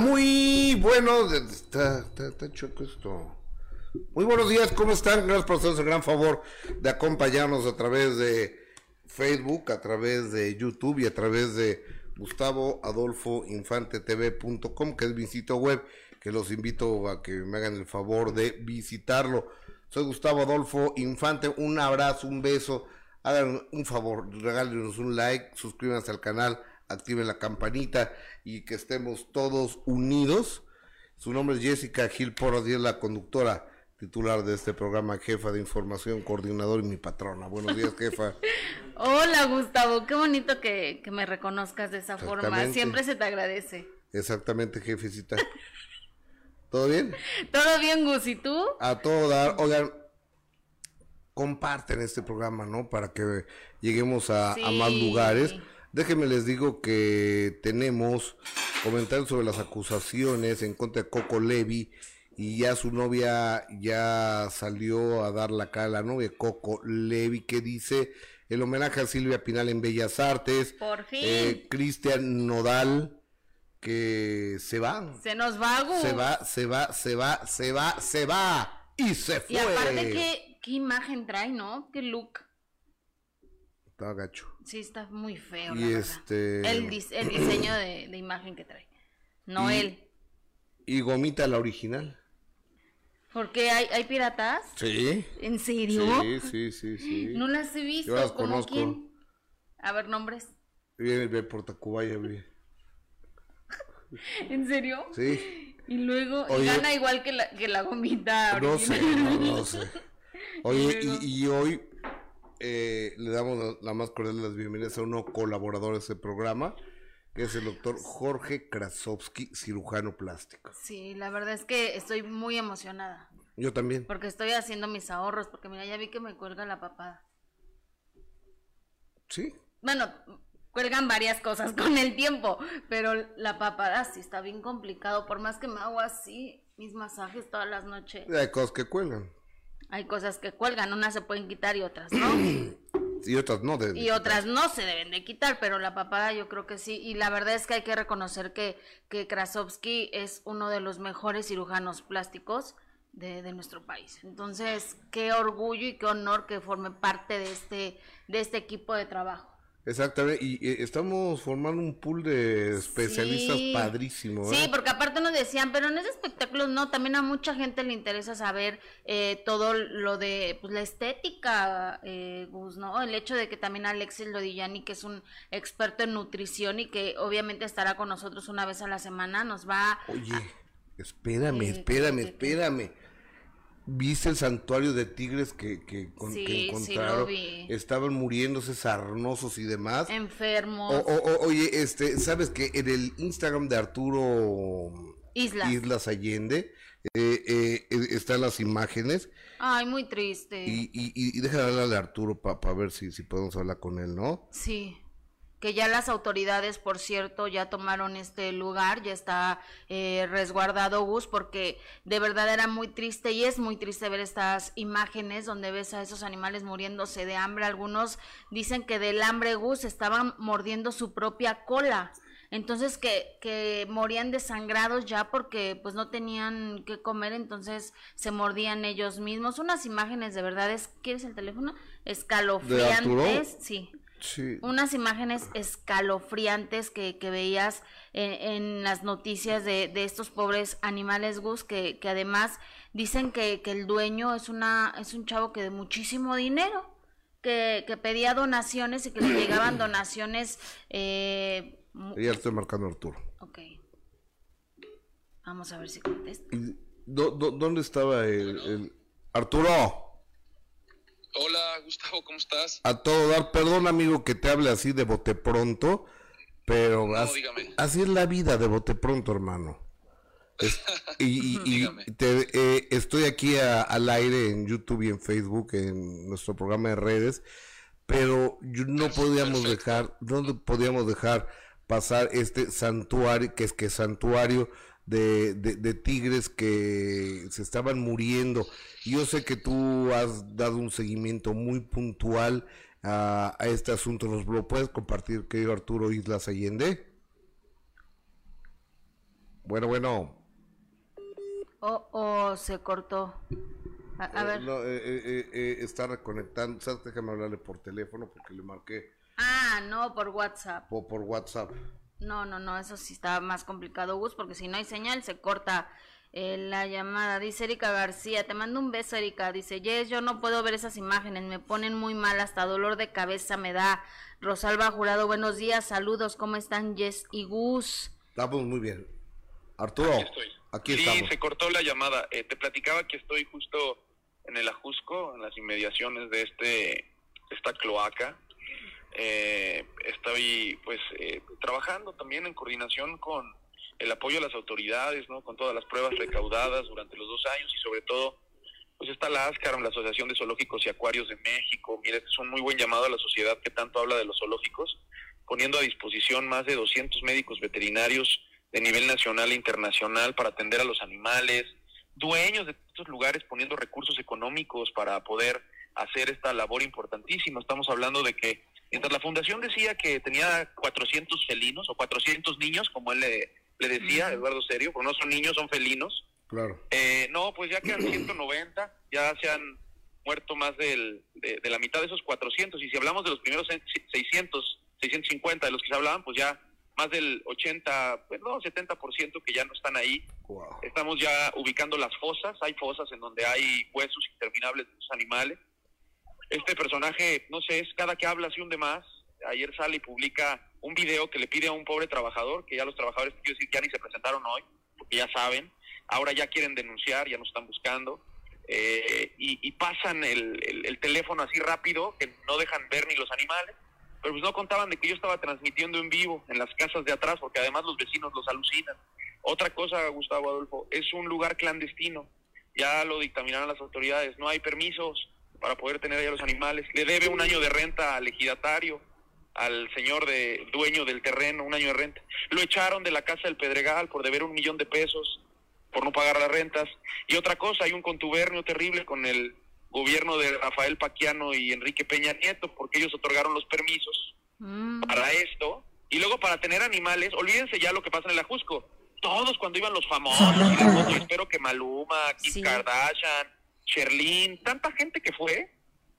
muy bueno. Está, está, está choco esto. Muy buenos días, ¿cómo están? Gracias por hacernos el gran favor de acompañarnos a través de Facebook, a través de YouTube y a través de Gustavo Adolfo Infante TV.com, que es mi sitio web, que los invito a que me hagan el favor de visitarlo. Soy Gustavo Adolfo Infante, un abrazo, un beso. Hagan un favor, regálenos un like, suscríbanse al canal, activen la campanita y que estemos todos unidos. Su nombre es Jessica Gil Porras y es la conductora titular de este programa, jefa de información, coordinador y mi patrona. Buenos días, jefa. Hola, Gustavo. Qué bonito que, me reconozcas de esa forma. Siempre se te agradece. Exactamente, jefecita. ¿Todo bien? Todo bien, Gus. ¿Y tú? A todo dar. Oigan, comparten este programa, ¿no? Para que lleguemos a, a más lugares. Déjenme les digo que tenemos comentarios sobre las acusaciones en contra de Coco Levi y ya su novia ya salió a dar la cara a la novia Coco Levi que dice el homenaje a Silvia Pinal en Bellas Artes. Por fin. Eh, Cristian Nodal que se va. Se nos va, Se va, se va, se va, se va, se va y se fue. Y aparte qué, qué imagen trae, ¿no? Qué look. Está gacho. Sí, está muy feo. Y este. El, diseño de, imagen que trae. No él. Y Gomita la original. ¿Por qué hay, hay piratas? Sí. ¿En serio? Sí, sí, sí, sí. No las he visto. Yo las conozco. Quién? A ver, nombres. Viene de Portacubaya. ¿En serio? Sí. Y luego gana igual que la, que la gomita. No sé, no, sé. Oye, y, hoy eh, le damos la, más cordial de las bienvenidas a uno colaborador de este programa que es el doctor Jorge Krasovsky, cirujano plástico. Sí, la verdad es que estoy muy emocionada. Yo también. Porque estoy haciendo mis ahorros, porque mira, ya vi que me cuelga la papada. Sí. Bueno, cuelgan varias cosas con el tiempo, pero la papada sí está bien complicado, por más que me hago así, mis masajes todas las noches. Hay cosas que cuelgan. Hay cosas que cuelgan, unas se pueden quitar y otras no. y otras no deben y otras no se deben de quitar pero la papada yo creo que sí. Y la verdad es que hay que reconocer que que Krasovsky es uno de los mejores cirujanos plásticos de, de, nuestro país. Entonces qué orgullo y qué honor que forme parte de este de este equipo de trabajo Exactamente, y, estamos formando un pool de especialistas padrísimo. Sí, ¿eh? porque aparte nos decían, pero en ese espectáculo no, también a mucha gente le interesa saber eh, todo lo de pues, la estética, eh, Gus, ¿no? El hecho de que también Alexis Lodillani, que es un experto en nutrición y que obviamente estará con nosotros una vez a la semana, nos va... Oye, espérame, espérame, espérame. ¿Viste el santuario de tigres que, que, encontraron? Estaban muriéndose sarnosos y demás. Enfermos. oye, este, ¿sabes que en el Instagram de Arturo Islas, Islas Allende eh, eh, están las imágenes? Ay, muy triste. Y, y, y hablarle a Arturo para ver si, si podemos hablar con él, ¿no? Sí que ya las autoridades, por cierto, ya tomaron este lugar, ya está eh, resguardado Gus, porque de verdad era muy triste y es muy triste ver estas imágenes donde ves a esos animales muriéndose de hambre. Algunos dicen que del hambre Gus estaban mordiendo su propia cola. Entonces que, que morían desangrados ya porque pues no tenían que comer, entonces se mordían ellos mismos. Unas imágenes de verdad es, ¿quieres el teléfono? Escalofriantes, sí unas imágenes escalofriantes que, que veías en, las noticias de, estos pobres animales Gus, que, que además dicen que, que, el dueño es, una, es un chavo que de muchísimo dinero, que, que pedía donaciones y que le llegaban donaciones. Eh, ya estoy marcando Arturo. Ok. Vamos a ver si contesta. ¿Dónde estaba el... Arturo? Hola, Gustavo, ¿cómo estás? A todo dar, perdón amigo que te hable así de bote pronto, pero así, es la vida de bote pronto, hermano. y, eh, estoy aquí al aire en YouTube y en Facebook, en nuestro programa de redes, pero no podíamos dejar, no podíamos dejar pasar este santuario, que es que santuario de, de, tigres que se estaban muriendo. Yo sé que tú has dado un seguimiento muy puntual a, este asunto. ¿Nos lo puedes compartir, querido Arturo Islas Allende? Bueno, bueno. Oh, oh, se cortó. A, Eh, ver. no, eh, eh, eh, está reconectando. ¿Sabes? Déjame hablarle por teléfono porque le marqué Ah, no, por WhatsApp. por, por WhatsApp. No, no, no, eso sí está más complicado, Gus, porque si no hay señal se corta eh, la llamada. Dice Erika García, te mando un beso, Erika. Dice, Yes, yo no puedo ver esas imágenes, me ponen muy mal, hasta dolor de cabeza me da. Rosalba Jurado, buenos días, saludos, ¿cómo están, Yes y Gus? Estamos muy bien. Arturo, Aquí estoy. aquí sí, estamos. se cortó la llamada. Eh, te platicaba que estoy justo en el Ajusco, en las inmediaciones de este esta cloaca. Eh, estoy pues eh, trabajando también en coordinación con el apoyo a las autoridades, ¿no? Con todas las pruebas recaudadas durante los dos años y sobre todo pues está la ASCAR, la Asociación de Zoológicos y Acuarios de México. Mira, este es un muy buen llamado a la sociedad que tanto habla de los zoológicos, poniendo a disposición más de 200 médicos veterinarios de nivel nacional e internacional para atender a los animales, dueños de estos lugares poniendo recursos económicos para poder hacer esta labor importantísima. Estamos hablando de que mientras la fundación decía que tenía 400 felinos o 400 niños, como él le, le decía. Eduardo Serio, porque no son niños, son felinos, Claro. eh, no, pues ya quedan 190, ya se han muerto más del, de, de la mitad de esos 400. Y si hablamos de los primeros 600, 650 de los que se hablaban, pues ya más del 80, pues no, 70% que ya no están ahí. Wow. Estamos ya ubicando las fosas, hay fosas en donde hay huesos interminables de los animales. Este personaje, no sé, es cada que habla se hunde más. Ayer sale y publica un video que le pide a un pobre trabajador, que ya los trabajadores, quiero decir, ya ni se presentaron hoy, porque ya saben, ahora ya quieren denunciar, ya nos están buscando, eh, y, pasan el, el- el teléfono así rápido, que no dejan ver ni los animales, pero pues no contaban de que yo estaba transmitiendo en vivo en las casas de atrás, porque además los vecinos los alucinan. Otra cosa, Gustavo Adolfo, es un lugar clandestino, ya lo dictaminaron las autoridades, no hay permisos para poder tener ahí a los animales, le debe un año de renta al ejidatario, al señor de dueño del terreno, un año de renta. Lo echaron de la casa del Pedregal por deber un millón de pesos, por no pagar las rentas. Y otra cosa, hay un contubernio terrible con el gobierno de Rafael Paquiano y Enrique Peña Nieto, porque ellos otorgaron los permisos Mm, para esto. Y luego para tener animales, olvídense ya lo que pasa en el Ajusco. Todos cuando iban los famosos, y espero que Maluma, Kim Sí. Kardashian, Sherlyn, tanta gente que fue,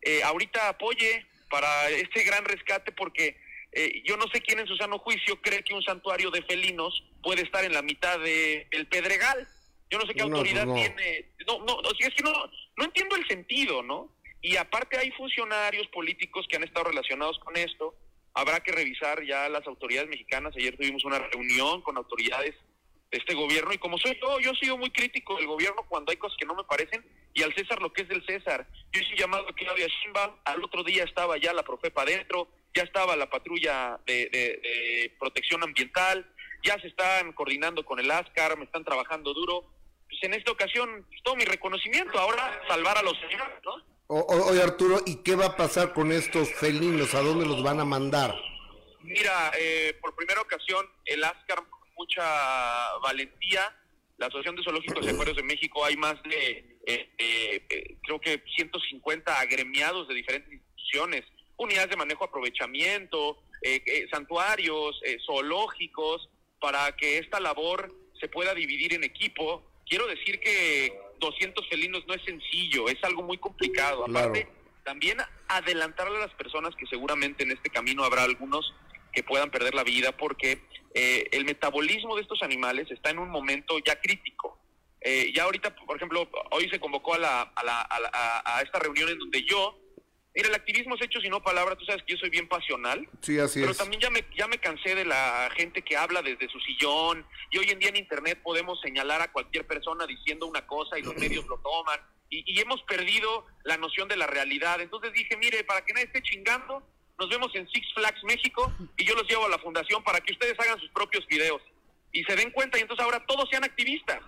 eh, ahorita apoye para este gran rescate porque eh, yo no sé quién en su sano juicio cree que un santuario de felinos puede estar en la mitad de el Pedregal. Yo no sé qué No, autoridad pues no. tiene. No, no, es que no, no entiendo el sentido, ¿no? Y aparte hay funcionarios políticos que han estado relacionados con esto. Habrá que revisar ya las autoridades mexicanas. Ayer tuvimos una reunión con autoridades de este gobierno y como soy yo, yo he sido muy crítico del gobierno cuando hay cosas que no me parecen y al César lo que es del César. Yo hice un llamado a Claudia Sheinbaum, al otro día estaba ya la Profepa adentro, ya estaba la patrulla de, de- de protección ambiental, ya se están coordinando con el ASCAR, me están trabajando duro. Pues en esta ocasión, pues, todo mi reconocimiento, ahora salvar a los señores, ¿no? O- o- Oye Arturo, ¿y qué va a pasar con estos felinos? ¿A dónde los van a mandar? Mira, eh, por primera ocasión, el ASCAR, mucha valentía, la Asociación de Zoológicos y Acuarios de México, hay más de, eh, eh, eh, creo que 150 agremiados de diferentes instituciones, unidades de manejo aprovechamiento, eh, eh, santuarios, eh, zoológicos, para que esta labor se pueda dividir en equipo. Quiero decir que 200 felinos no es sencillo, es algo muy complicado. Claro. Aparte, también adelantarle a las personas que seguramente en este camino habrá algunos que puedan perder la vida porque eh, el metabolismo de estos animales está en un momento ya crítico. Eh, ya ahorita, por ejemplo, hoy se convocó a, la, a, la- a la- a- esta reunión en donde yo, mira, el activismo es hechos y no palabras, tú sabes que yo soy bien pasional, Sí, así pero es. también ya me, ya me cansé de la gente que habla desde su sillón y hoy en día en Internet podemos señalar a cualquier persona diciendo una cosa y los medios lo toman y, y hemos perdido la noción de la realidad. Entonces dije, mire, para que nadie esté chingando, nos vemos en Six Flags México y yo los llevo a la fundación para que ustedes hagan sus propios videos y se den cuenta y entonces ahora todos sean activistas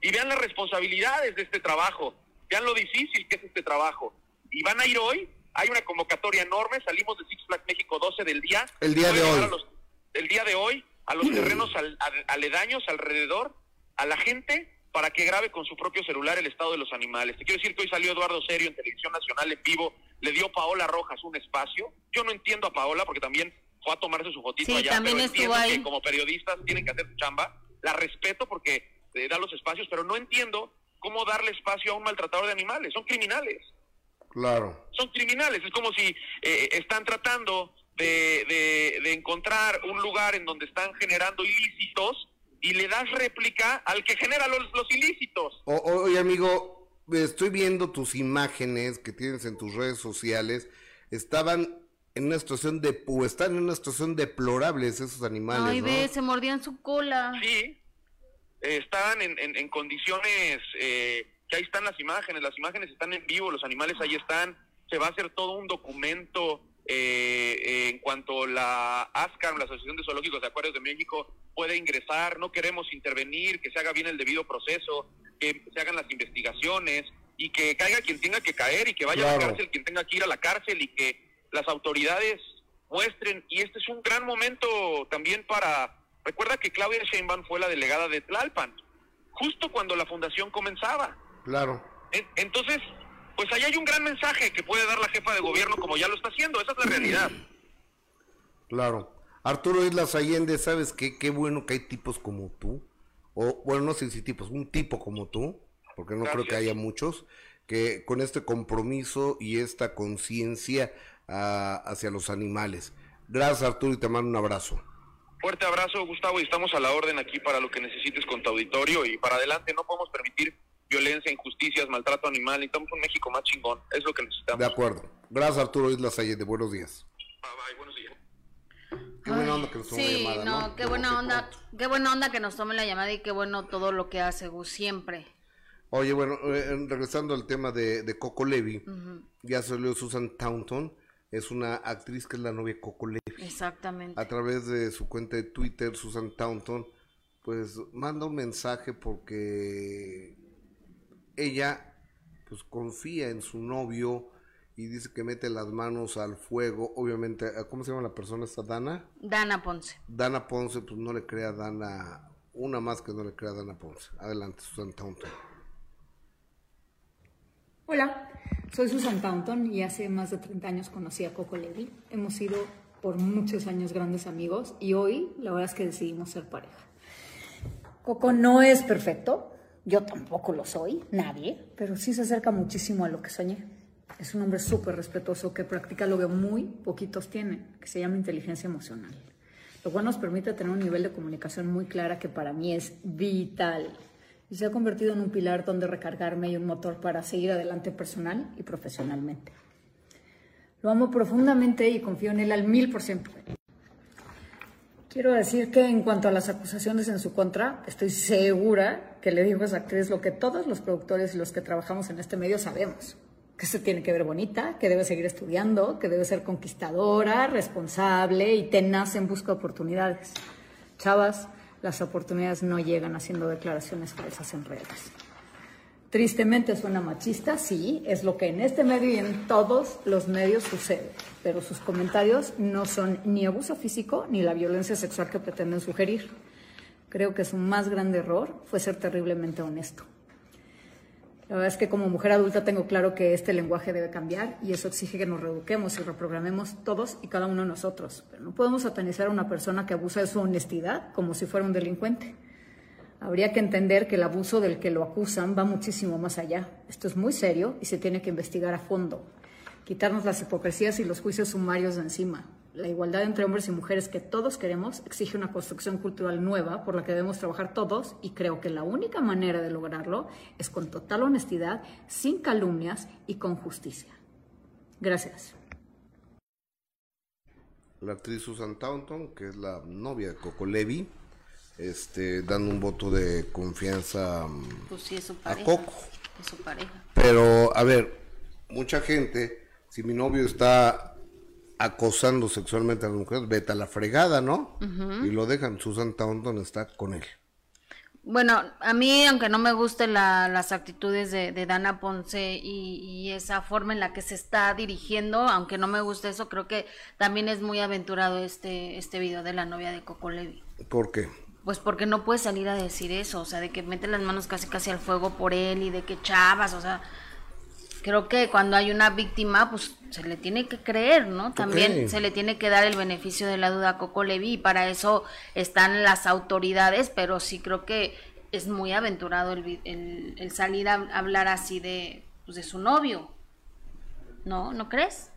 y vean las responsabilidades de este trabajo, vean lo difícil que es este trabajo. Y van a ir hoy, hay una convocatoria enorme, salimos de Six Flags México 12 del día. El día de hoy. los- el día de hoy, a los terrenos al- a- aledaños alrededor, a la gente, para que grabe con su propio celular el estado de los animales. Te quiero decir que hoy salió Eduardo Serio en Televisión Nacional en vivo, le dio Paola Rojas un espacio. Yo no entiendo a Paola porque también fue a tomarse su fotito Sí, allá, también pero estuvo entiendo ahí. que como periodistas tienen que hacer su chamba. la respeto porque eh, da los espacios, pero no entiendo cómo darle espacio a un maltratador de animales. Son criminales. Claro. Son criminales. Es como si eh, están tratando de, de, encontrar un lugar en donde están generando ilícitos y le das réplica al que genera los, los ilícitos. oye, amigo, estoy viendo tus imágenes que tienes en tus redes sociales. Estaban en una situación de, o están en una situación deplorable esos animales. Ay, ve, se mordían su cola. Sí, están en, en, condiciones, eh, que ahí están las imágenes, las imágenes están en vivo, los animales ahí están, se va a hacer todo un documento eh, en cuanto la ASCAR, la Asociación de Zoológicos de Acuarios de México, puede ingresar, no queremos intervenir, que se haga bien el debido proceso, que se hagan las investigaciones y que caiga quien tenga que caer y que vaya a la cárcel quien tenga que ir a la cárcel y que las autoridades muestren, y este es un gran momento también para, recuerda que Claudia Sheinbaum fue la delegada de Tlalpan, justo cuando la fundación comenzaba. Claro. Entonces, pues ahí hay un gran mensaje que puede dar la jefa de gobierno como ya lo está haciendo, esa es la realidad. Claro. Arturo Islas Allende, ¿sabes qué? Qué bueno que hay tipos como tú, o bueno, no sé si tipos, un tipo como tú, porque no creo que haya muchos, que con este compromiso y esta conciencia hacia los animales. Gracias Arturo y te mando un abrazo. Fuerte abrazo Gustavo y estamos a la orden aquí para lo que necesites con tu auditorio y para adelante no podemos permitir violencia, injusticias, maltrato animal, necesitamos un México más chingón, es lo que necesitamos. De acuerdo. Gracias Arturo Islas Allende, buenos días. Bye bye, buenos días. Qué buena onda que nos tome sí, la llamada, no, qué buena onda, qué buena onda que nos tome la llamada y qué bueno todo lo que hace Gus siempre. Oye, bueno, eh, regresando al tema de, Coco Levy, ya salió Susan Taunton, es una actriz que es la novia de Coco Levy. Exactamente. A través de su cuenta de Twitter, Susan Taunton, pues manda un mensaje porque ella pues confía en su novio y dice que mete las manos al fuego. Obviamente, ¿cómo se llama la persona esta? Dana. Dana Ponce. Dana Ponce, pues no le crea a Dana, una más que no le crea a Dana Ponce. Adelante, Susan Taunton. Hola, soy Susan Taunton y hace más de 30 años conocí a Coco Levy. Hemos sido por muchos años grandes amigos y hoy la verdad es que decidimos ser pareja. Coco no es perfecto, yo tampoco lo soy, nadie, pero sí se acerca muchísimo a lo que soñé. Es un hombre súper respetuoso que practica lo que muy poquitos tienen, que se llama inteligencia emocional. Lo cual nos permite tener un nivel de comunicación muy clara que para mí es vital y se ha convertido en un pilar donde recargarme y un motor para seguir adelante personal y profesionalmente. Lo amo profundamente y confío en él al mil por ciento. Quiero decir que en cuanto a las acusaciones en su contra, estoy segura que le dijo esa actriz lo que todos los productores y los que trabajamos en este medio sabemos. Que se tiene que ver bonita, que debe seguir estudiando, que debe ser conquistadora, responsable y tenaz en busca de oportunidades. Chavas, las oportunidades no llegan haciendo declaraciones falsas en redes. Tristemente suena machista, sí, es lo que en este medio y en todos los medios sucede, pero sus comentarios no son ni abuso físico ni la violencia sexual que pretenden sugerir. Creo que su más grande error fue ser terriblemente honesto. La verdad es que como mujer adulta tengo claro que este lenguaje debe cambiar y eso exige que nos reeduquemos y reprogramemos todos y cada uno de nosotros. Pero no podemos satanizar a una persona que abusa de su honestidad como si fuera un delincuente. Habría que entender que el abuso del que lo acusan va muchísimo más allá. Esto es muy serio y se tiene que investigar a fondo. Quitarnos las hipocresías y los juicios sumarios de encima. La igualdad entre hombres y mujeres que todos queremos exige una construcción cultural nueva por la que debemos trabajar todos y creo que la única manera de lograrlo es con total honestidad, sin calumnias y con justicia. Gracias. La actriz Susan Taunton, que es la novia de Coco Levy, este, dando un voto de confianza mm, pues sí, es su a Coco. Es su pareja. Pero, a ver, mucha gente, si mi novio está acosando sexualmente a las mujeres, vete a la fregada, ¿no? Y lo dejan, Susan Taunton está con él. Bueno, a mí, aunque no me gusten las actitudes de, Dana Ponce y, esa forma en la que se está dirigiendo, aunque no me guste eso, creo que también es muy aventurado este, este video de la novia de Coco Levi. ¿Por qué? Pues porque no puede salir a decir eso, o sea, de que mete las manos casi casi al fuego por él y de que chavas, o sea, creo que cuando hay una víctima, pues se le tiene que creer, ¿no? También se le tiene que dar el beneficio de la duda a Coco Levi y para eso están las autoridades, pero sí creo que es muy aventurado el, el- el salir a hablar así de, pues, de su novio. ¿No? ¿No crees?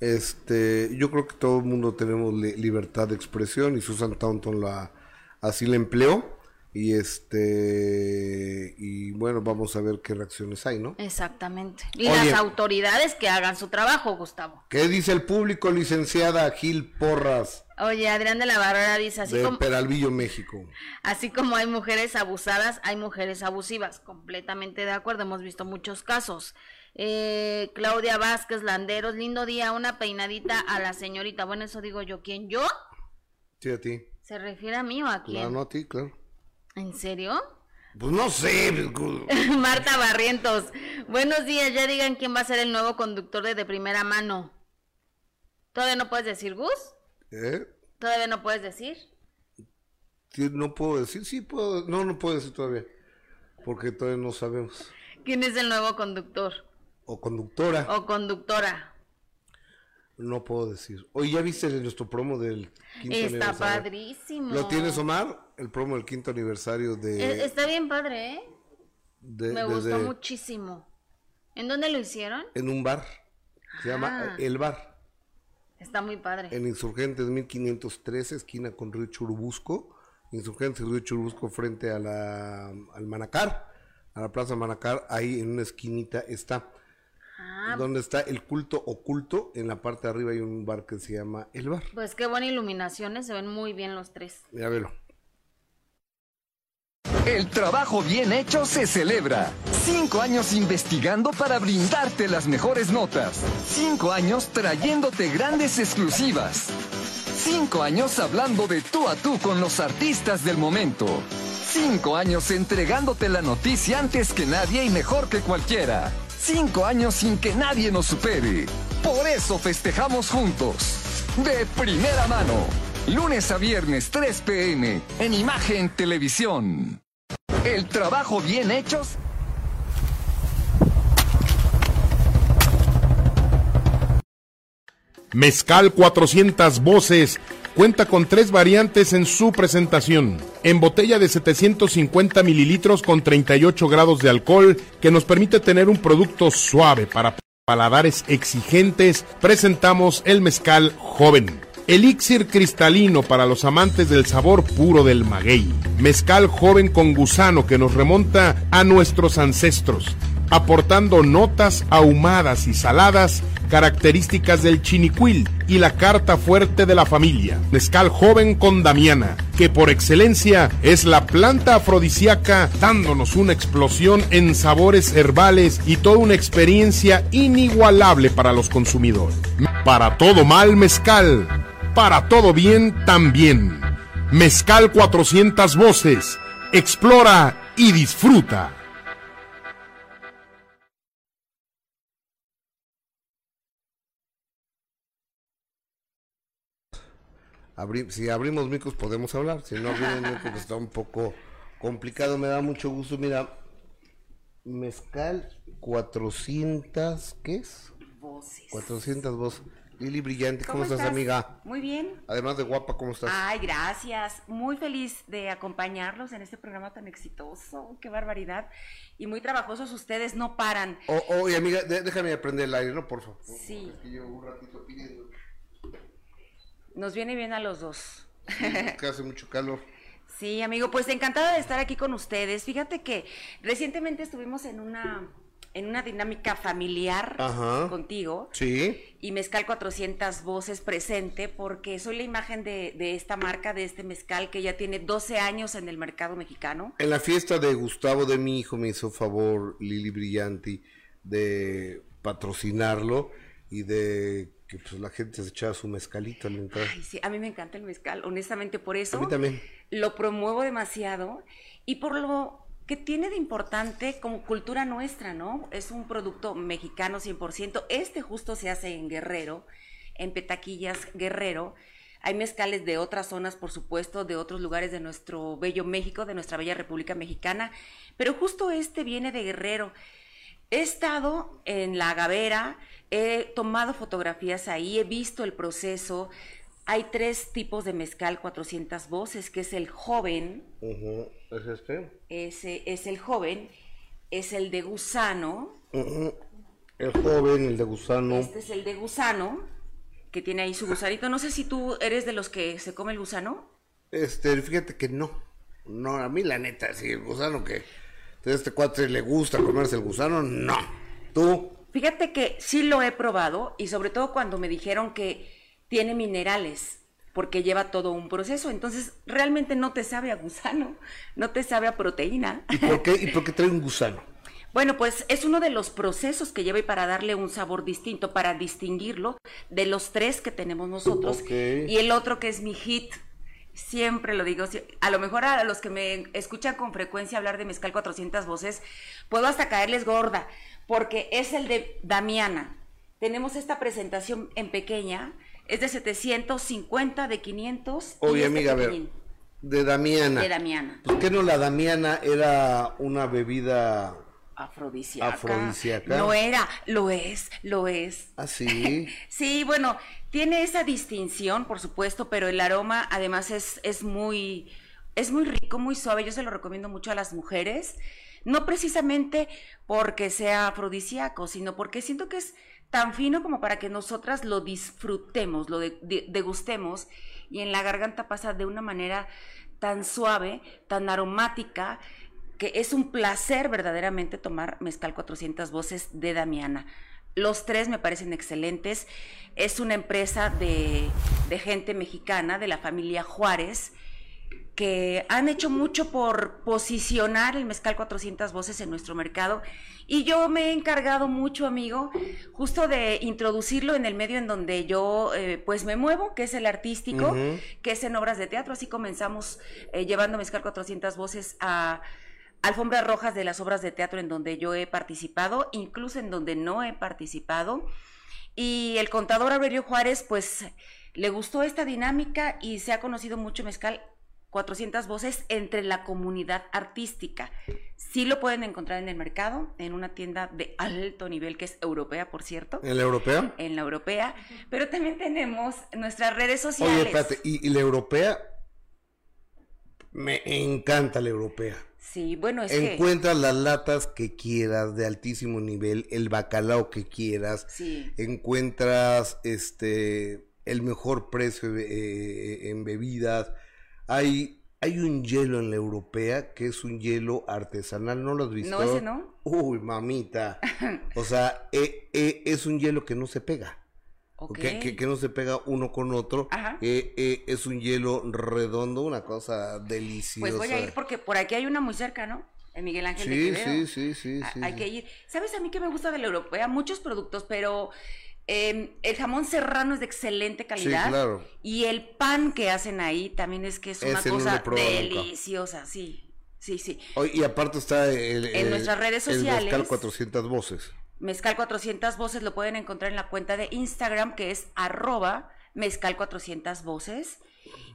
Este, yo creo que todo el mundo tenemos li- libertad de expresión y Susan Taunton la así la empleó y este y bueno, vamos a ver qué reacciones hay, ¿no? Exactamente. Y Oye. las autoridades que hagan su trabajo, Gustavo. ¿Qué dice el público, licenciada Gil Porras Oye, Adrián de la Barrera dice así de como... Peralvillo, México? Así como hay mujeres abusadas, hay mujeres abusivas. Completamente de acuerdo, hemos visto muchos casos. Eh, Claudia Vázquez Landeros, lindo día, una peinadita a la señorita. Bueno, eso digo yo. ¿Quién? ¿Yo? Sí, a ti. ¿Se refiere a mí o a quién? Claro, no a ti, claro. ¿En serio? Pues no sé. pues, Marta Barrientos, buenos días, ya digan quién va a ser el nuevo conductor de, de primera mano. ¿Todavía no puedes decir, Gus? ¿Eh? ¿Todavía no puedes decir? No puedo decir, sí puedo, no, no puedo decir todavía, porque todavía no sabemos. ¿Quién es el nuevo conductor O conductora, o conductora? no puedo decir. Oye, ¿ya viste nuestro promo del quinto Está aniversario? padrísimo. ¿Lo tienes, Omar? El promo del quinto aniversario de... Está bien padre, ¿eh? de- Me de- gustó de- muchísimo. ¿En dónde lo hicieron? En un bar, se llama Ah. El Bar, Está muy padre. en Insurgentes 1513, esquina con Río Churubusco. Insurgentes Río Churubusco frente a la, al Manacar, a la Plaza Manacar, ahí en una esquinita está. Ah, donde está el culto oculto. En la parte de arriba hay un bar que se llama El Bar. pues qué buena iluminación, ¿eh? se ven muy bien los tres. Mira, velo. El trabajo bien hecho se celebra. Cinco años investigando para brindarte las mejores notas. Cinco años trayéndote grandes exclusivas. Cinco años hablando de tú a tú con los artistas del momento. Cinco años entregándote la noticia antes que nadie y mejor que cualquiera. Cinco años sin que nadie nos supere. Por eso festejamos juntos. De primera mano. Lunes a viernes 3 pm en Imagen Televisión. El trabajo bien hecho Mezcal 400 voces cuenta con tres variantes en su presentación. En botella de 750 mililitros con 38 grados de alcohol, que nos permite tener un producto suave para paladares exigentes, presentamos el mezcal joven. Elixir cristalino para los amantes del sabor puro del maguey. Mezcal joven con gusano que nos remonta a nuestros ancestros, aportando notas ahumadas y saladas características del chinicuil y la carta fuerte de la familia. Mezcal joven con Damiana, que por excelencia es la planta afrodisíaca dándonos una explosión en sabores herbales y toda una experiencia inigualable para los consumidores. Para todo mal mezcal, para todo bien también. Mezcal 400 voces. Explora y disfruta. Abri- si abrimos micros podemos hablar, si no abrimos micros pues está un poco complicado, me da mucho gusto, mira, mezcal 400, ¿qué es? Voces. 400 voz. Lili Brillante, ¿cómo, estás, amiga? Muy bien. Además de guapa, ¿cómo estás? Ay, gracias. Muy feliz de acompañarlos en este programa tan exitoso. Qué barbaridad. Y muy trabajosos ustedes, no paran. Oh, oye, amiga, déjame aprender el aire, ¿no? Por favor. Sí. Es que llevo un ratito pidiendo, Nos viene bien a los dos. que hace mucho calor. Sí, amigo, pues encantada de estar aquí con ustedes. Fíjate que recientemente estuvimos en una en una dinámica familiar Ajá. contigo. Sí. y Mezcal 400 Voces presente porque soy la imagen de, de esta marca, de este mezcal que ya tiene 12 años en el mercado mexicano. En la fiesta de Gustavo de mi hijo me hizo favor Lili Brillanti de patrocinarlo y de que pues la gente se echara su mezcalito al entrar. Ay, sí, a mí me encanta el mezcal, honestamente por eso A mí también. lo promuevo demasiado y por lo que tiene de importante como cultura nuestra, ¿no? Es un producto mexicano 100%. Este justo se hace en Guerrero, en Petaquillas Guerrero. Hay mezcales de otras zonas, por supuesto, de otros lugares de nuestro bello México, de nuestra bella República Mexicana, pero justo este viene de Guerrero. He estado en la Gavera, he tomado fotografías ahí, he visto el proceso. Hay tres tipos de mezcal 400 voces, que es el joven, Ujú, ¿Es este? ese es el joven, es el de gusano, Ujú. El joven, el de gusano. este es el de gusano, que tiene ahí su gusanito. No sé si tú eres de los que se come el gusano. Este, fíjate que no. No, a mí la neta, si el gusano que este cuate le gusta comerse el gusano, no. Tú, Fíjate que sí lo he probado y sobre todo cuando me dijeron que tiene minerales, porque lleva todo un proceso, entonces realmente no te sabe a gusano, no te sabe a proteína. ¿y por qué, y por qué trae un gusano? Bueno, pues es uno de los procesos que lleva y para darle un sabor distinto, para distinguirlo de los tres que tenemos nosotros. Y el otro que es mi hit, siempre lo digo, a lo mejor a los que me escuchan con frecuencia hablar de Mezcal 400 voces, puedo hasta caerles gorda, porque es el de Damiana. Tenemos esta presentación en pequeña, es de 750, de 500. y Oye, este amiga, a ver, de Damiana. De Damiana. ¿Por qué no la Damiana era una bebida Afrodisíaca. Afrodisíaca. No era, lo es, lo es. así? Sí, bueno, tiene esa distinción, por supuesto, pero el aroma además es, es muy, es muy rico, muy suave. Yo se lo recomiendo mucho a las mujeres, no precisamente porque sea afrodisíaco, sino porque siento que es tan fino como para que nosotras lo disfrutemos, lo de- de- degustemos y en la garganta pasa de una manera tan suave, tan aromática, que es un placer verdaderamente tomar mezcal 400 voces de Damiana. Los tres me parecen excelentes. Es una empresa de, de gente mexicana, de la familia Juárez, que han hecho mucho por posicionar el mezcal 400 voces en nuestro mercado. Y yo me he encargado mucho, amigo, justo de introducirlo en el medio en donde yo eh, pues me muevo, que es el artístico, que es en obras de teatro. Así comenzamos eh, llevando mezcal 400 voces a alfombras rojas de las obras de teatro en donde yo he participado, incluso en donde no he participado. Y el contador Aurelio Juárez, pues le gustó esta dinámica y se ha conocido mucho mezcal 400 voces entre la comunidad artística. Sí lo pueden encontrar en el mercado, en una tienda de alto nivel que es europea, por cierto, ¿En la europea? en la europea, pero también tenemos nuestras redes sociales. Oye, espérate, ¿y, y la europea? Me encanta la europea. Sí, bueno, es que Encuentras las latas que quieras de altísimo nivel, el bacalao que quieras, sí. encuentras este el mejor precio eh, en bebidas. Hay, hay un hielo en la europea que es un hielo artesanal, ¿no lo has visto? No, ese no. Uy, mamita. O sea, eh, eh, es un hielo que no se pega. Que, que- que no se pega uno con otro. Ajá. Eh, eh, es un hielo redondo, una cosa deliciosa. Pues voy a ir porque por aquí hay una muy cerca, ¿no? En Miguel Ángel de Sí, Quevedo. sí, sí, sí, A- sí, Hay sí. que ir. ¿Sabes a mí que me gusta de la europea? Muchos productos, pero eh, el jamón serrano es de excelente calidad. claro. Y el pan que hacen ahí también es que es una Ese cosa deliciosa, sí. Sí, sí. Y aparte está el, En el- nuestras redes el sociales. mezcal 400 voces. Mezcal 400 voces lo pueden encontrar en la cuenta de Instagram que es arroba mezcal 400 voces.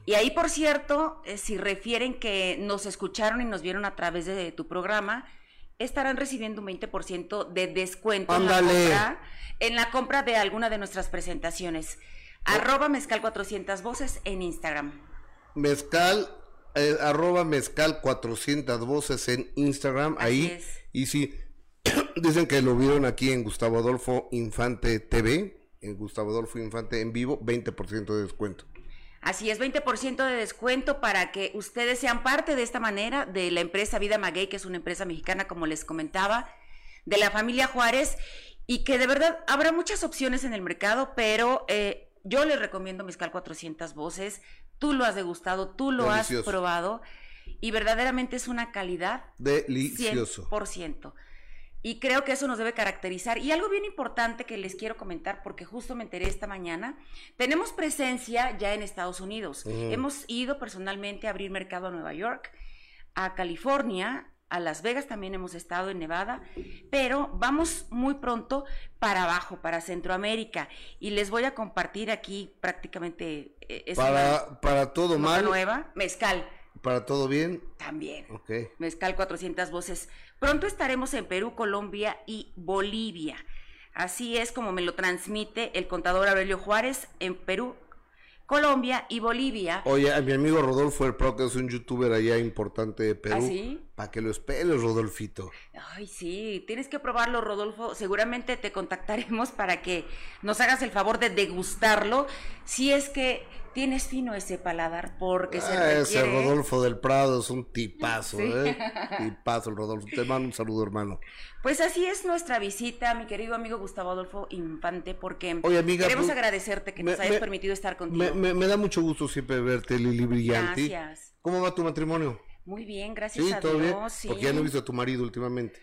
Y ahí, por cierto, eh, si refieren que nos escucharon y nos vieron a través de tu programa, estarán recibiendo un 20% de descuento en la, compra, en la compra de alguna de nuestras presentaciones. Arroba mezcal 400 voces en Instagram. Mezcal, eh, arroba mezcal 400 voces en Instagram, Así ahí. es. Y sí, dicen que lo vieron aquí en Gustavo Adolfo Infante TV, en Gustavo Adolfo Infante en vivo, 20% de descuento. Así es, 20% de descuento para que ustedes sean parte de esta manera de la empresa Vida Maguey, que es una empresa mexicana, como les comentaba, de la familia Juárez, y que de verdad habrá muchas opciones en el mercado, pero eh, yo les recomiendo Mezcal 400 Voces. Tú lo has degustado, tú lo Delicioso. has probado, y verdaderamente es una calidad Delicioso. 100%. Y creo que eso nos debe caracterizar. Y algo bien importante que les quiero comentar, porque justo me enteré esta mañana, tenemos presencia ya en Estados Unidos. Hemos ido personalmente a abrir mercado a Nueva York, a California, a Las Vegas también hemos estado en Nevada, pero vamos muy pronto para abajo, para Centroamérica. Y les voy a compartir aquí prácticamente... eh, una Para, para todo mal, nueva, mezcal. ¿Para todo bien? También. Ok. Mezcal 400 voces. Pronto estaremos en Perú, Colombia y Bolivia. Así es como me lo transmite el contador Aurelio Juárez en Perú, Colombia y Bolivia. Oye, a mi amigo Rodolfo El Pro, que es un youtuber allá importante de Perú. ¿Ah, sí? Para que lo esperes, Rodolfito. Ay, sí, tienes que probarlo, Rodolfo. Seguramente te contactaremos para que nos hagas el favor de degustarlo. Si es que tienes fino ese paladar, porque se Ah, ese requiere... Rodolfo del Prado es un tipazo, Sí. ¿eh? Tipazo el Rodolfo. Te mando un saludo, hermano. Pues así es nuestra visita, mi querido amigo Gustavo Adolfo Infante, porque Oye, amiga, queremos pues, agradecerte que me- nos hayas me- permitido estar contigo. Me, me- da mucho gusto siempre verte, Lili Brillanti. Gracias. ¿Cómo va tu matrimonio? Muy bien, gracias Sí, a todo Dios. bien. sí. Porque ya no he visto a tu marido últimamente.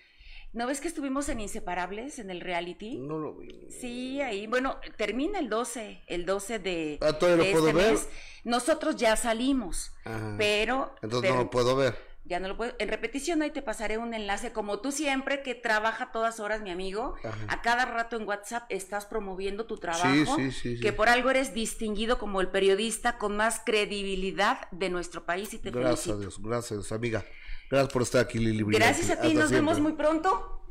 ¿No ves que estuvimos en Inseparables, en el reality? No lo vi. Sí, ahí, bueno, termina el 12, el 12 de, Ah, ¿todavía lo puedo este ver? mes. Nosotros ya salimos, Ajá. pero... Entonces pero no lo puedo ver. Ya no lo puedo. En repetición ahí te pasaré un enlace, como tú siempre, que trabaja todas horas, mi amigo. Ajá. A cada rato en WhatsApp estás promoviendo tu trabajo. sí, sí, sí. Que por algo eres distinguido como el periodista con más credibilidad de nuestro país y te Gracias a felicito. Dios, gracias a Dios, amiga. Gracias por estar aquí, Lili. Gracias a ti, Hasta nos vemos muy pronto.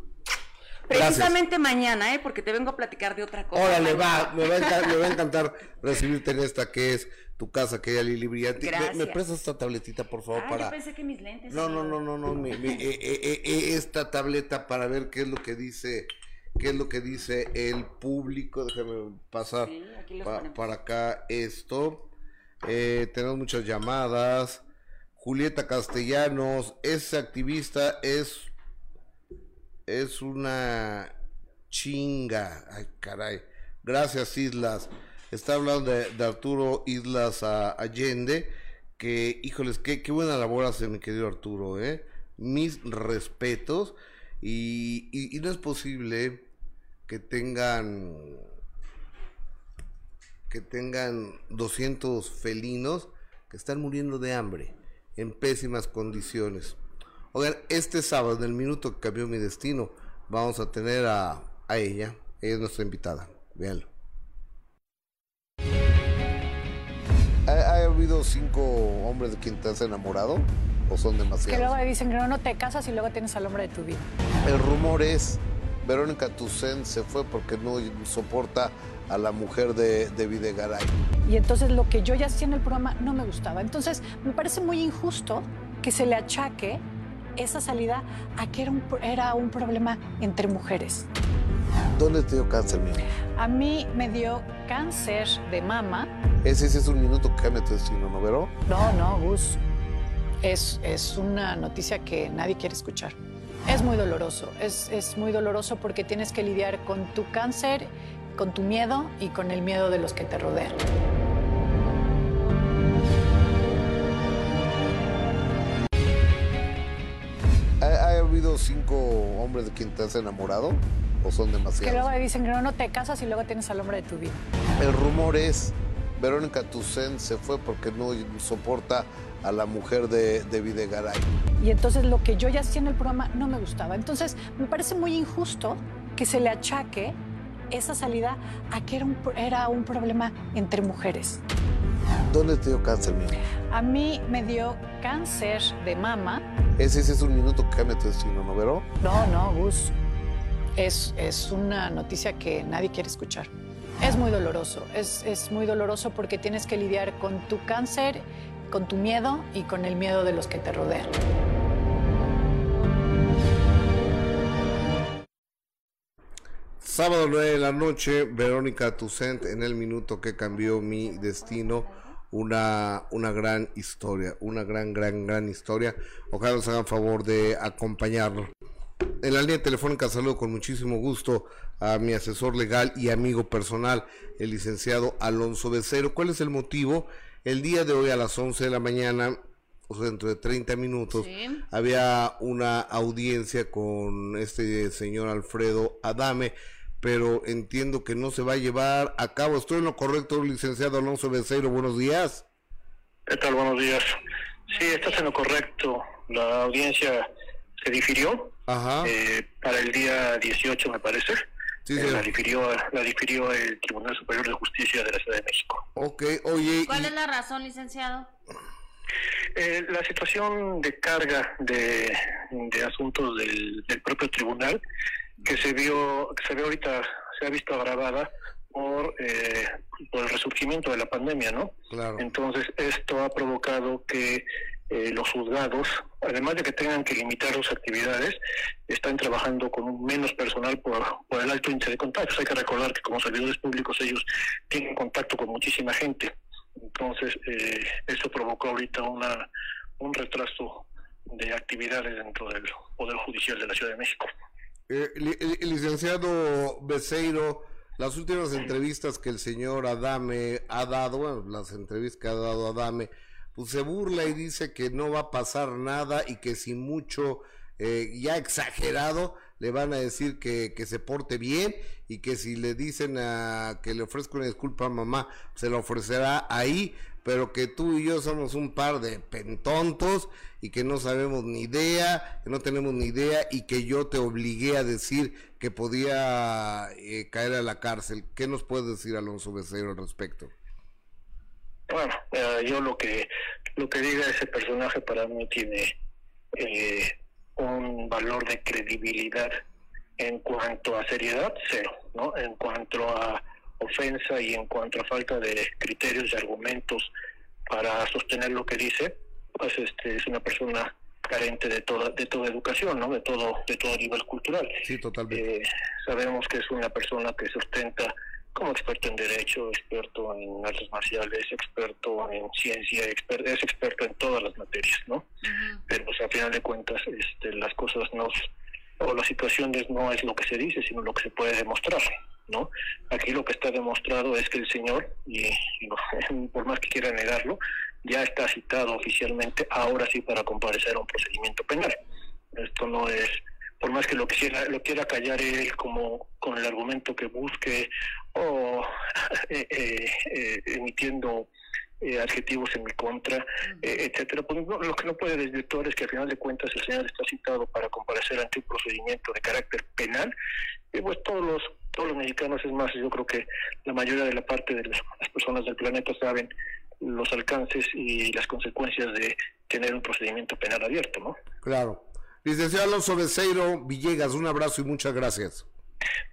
Gracias. Precisamente mañana, ¿eh? Porque te vengo a platicar de otra cosa. Órale, Mañana. va, me va, a encantar, me va a encantar recibirte en esta que es tu casa, que es Lili Brillanti. ¿Me- ¿Me, prestas esta tabletita, por favor, Ah, para... yo pensé que mis lentes. No, no, no, no, no, mi- mi- eh, eh, eh, esta tableta para ver qué es lo que dice, qué es lo que dice el público. Déjame pasar Sí, aquí los pa- para acá esto. Tenemos muchas llamadas. Julieta Castellanos, ese activista es es una chinga. Ay, caray. Gracias, Islas. Está hablando de, Arturo Islas a- Allende. Que, híjoles, qué, qué buena labor hace mi querido Arturo, ¿eh? Mis respetos. Y, y- y no es posible que tengan que tengan 200 felinos que están muriendo de hambre en pésimas condiciones. Oigan, este sábado, en el minuto que cambió mi destino, vamos a tener a, a ella. Ella es nuestra invitada. Véanlo. ¿Ha, ha habido cinco hombres de quien te has enamorado? ¿O son Que luego demasiados? dicen que no, no te casas y luego tienes al hombre de tu vida. El rumor es, Verónica Tucen se fue porque no soporta a la mujer de, de Videgaray. Y entonces lo que yo ya hacía en el programa no me gustaba. Entonces me parece muy injusto que se le achaque esa salida a que era un, era un problema entre mujeres. ¿Dónde te dio cáncer, mío? A mí me dio cáncer de mama. Ese sí es un minuto que cambia tu destino, ¿no, Vero? No, no, Gus. Es, es una noticia que nadie quiere escuchar. Es muy doloroso, es, es muy doloroso porque tienes que lidiar con tu cáncer, con tu miedo y con el miedo de los que te rodean. ¿Ha, ha habido cinco hombres de quien te has enamorado? ¿O son Que demasiados? luego dicen que no, no te casas y luego tienes al hombre de tu vida. El rumor es, Verónica Tucen se fue porque no soporta a la mujer de, de Videgaray. Y entonces lo que yo ya hacía en el programa no me gustaba. Entonces me parece muy injusto que se le achaque esa salida a que era un, era un problema entre mujeres. ¿Dónde te dio cáncer, mío? A mí me dio cáncer de mama. Ese sí es un minuto que cambia tu destino, ¿no, Vero? No, no, Gus. Es, es una noticia que nadie quiere escuchar. Es muy doloroso, es, es muy doloroso porque tienes que lidiar con tu cáncer, con tu miedo y con el miedo de los que te rodean. Sábado 9 de la noche, Verónica Tucent en el minuto que cambió mi destino. Una, una gran historia, una gran, gran, gran historia. Ojalá nos hagan favor de acompañarlo. En la línea telefónica saludo con muchísimo gusto a mi asesor legal y amigo personal, el licenciado Alonso Becero. ¿Cuál es el motivo? El día de hoy a las 11 de la mañana, o sea, dentro de 30 minutos, Sí. había una audiencia con este señor Alfredo Adame, pero entiendo que no se va a llevar a cabo. Estoy en lo correcto, licenciado Alonso Becero. Buenos días. ¿Qué tal? Buenos días. Sí, estás en lo correcto. La audiencia se difirió Ajá. eh, para el día 18, me parece. Sí, Eh, la, difirió, la difirió el Tribunal Superior de Justicia de la Ciudad de México. Ok, oye, ¿Cuál y- es la razón, licenciado? eh, la situación de carga de, de asuntos del, del propio tribunal que se vio, que se ve ahorita, se ha visto agravada por, eh, por el resurgimiento de la pandemia, ¿no? Claro. Entonces, esto ha provocado que eh, los juzgados, además de que tengan que limitar sus actividades, están trabajando con menos personal por, por el alto índice de contactos. Hay que recordar que como servidores públicos ellos tienen contacto con muchísima gente. Entonces, eh, eso provocó ahorita una, un retraso de actividades dentro del Poder Judicial de la Ciudad de México. Eh, li- licenciado Becerro, las últimas entrevistas que el señor Adame ha dado, bueno, las entrevistas que ha dado Adame, pues se burla y dice que no va a pasar nada y que si mucho eh, ya exagerado le van a decir que, que se porte bien y que si le dicen a que le ofrezca una disculpa a mamá, se la ofrecerá ahí, pero que tú y yo somos un par de pentontos y que no sabemos ni idea, que no tenemos ni idea y que yo te obligué a decir que podía eh, caer a la cárcel. ¿Qué nos puede decir Alonso Becerro al respecto? Bueno, eh, yo lo que lo que diga ese personaje para mí tiene eh, un valor de credibilidad en cuanto a seriedad cero, ¿no? En cuanto a ofensa y en cuanto a falta de criterios y argumentos para sostener lo que dice, pues este es una persona carente de toda de toda educación, ¿no? De todo de todo nivel cultural. Sí, totalmente. Eh, sabemos que es una persona que sustenta como experto en derecho, experto en artes marciales, experto en ciencia, exper- es experto en todas las materias, ¿no? Pero pues, a final de cuentas este, las cosas no o las situaciones no es lo que se dice, sino lo que se puede demostrar, ¿no? Aquí lo que está demostrado es que el señor, y, por más que quiera negarlo, ya está citado oficialmente, ahora sí para comparecer a un procedimiento penal. Esto no es, por más que lo quisiera, lo quiera callar él como con el argumento que busque o eh, eh, eh, emitiendo eh, adjetivos en mi contra, eh, etcétera. Pues no, lo que no puede desvirtuar es que al final de cuentas el señor está citado para comparecer ante un procedimiento de carácter penal y pues todos los todos los mexicanos es más yo creo que la mayoría de la parte de las, personas del planeta saben los alcances y las consecuencias de tener un procedimiento penal abierto, ¿no? Claro. Licenciado Alonso Becerro Villegas, un abrazo y muchas gracias.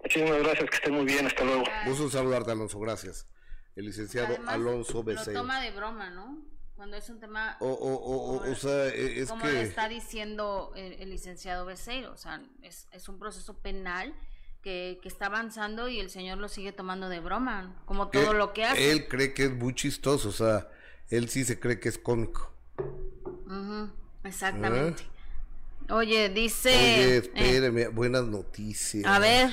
Muchísimas gracias, que estén muy bien, hasta luego. Gusto en saludarte, Alonso, gracias. El licenciado Además, Alonso Lo Becerro. toma de broma, ¿no? Cuando es un tema... O, o, o, o, o sea, e- es como que... le está diciendo el, el licenciado Becerro, o sea, es, es un proceso penal que, que está avanzando y el señor lo sigue tomando de broma, como todo lo que hace. Él cree que es muy chistoso, o sea, él sí se cree que es cómico. Ujú, exactamente. Oye, dice... Oye, eh, espérame, buenas noticias. a ver,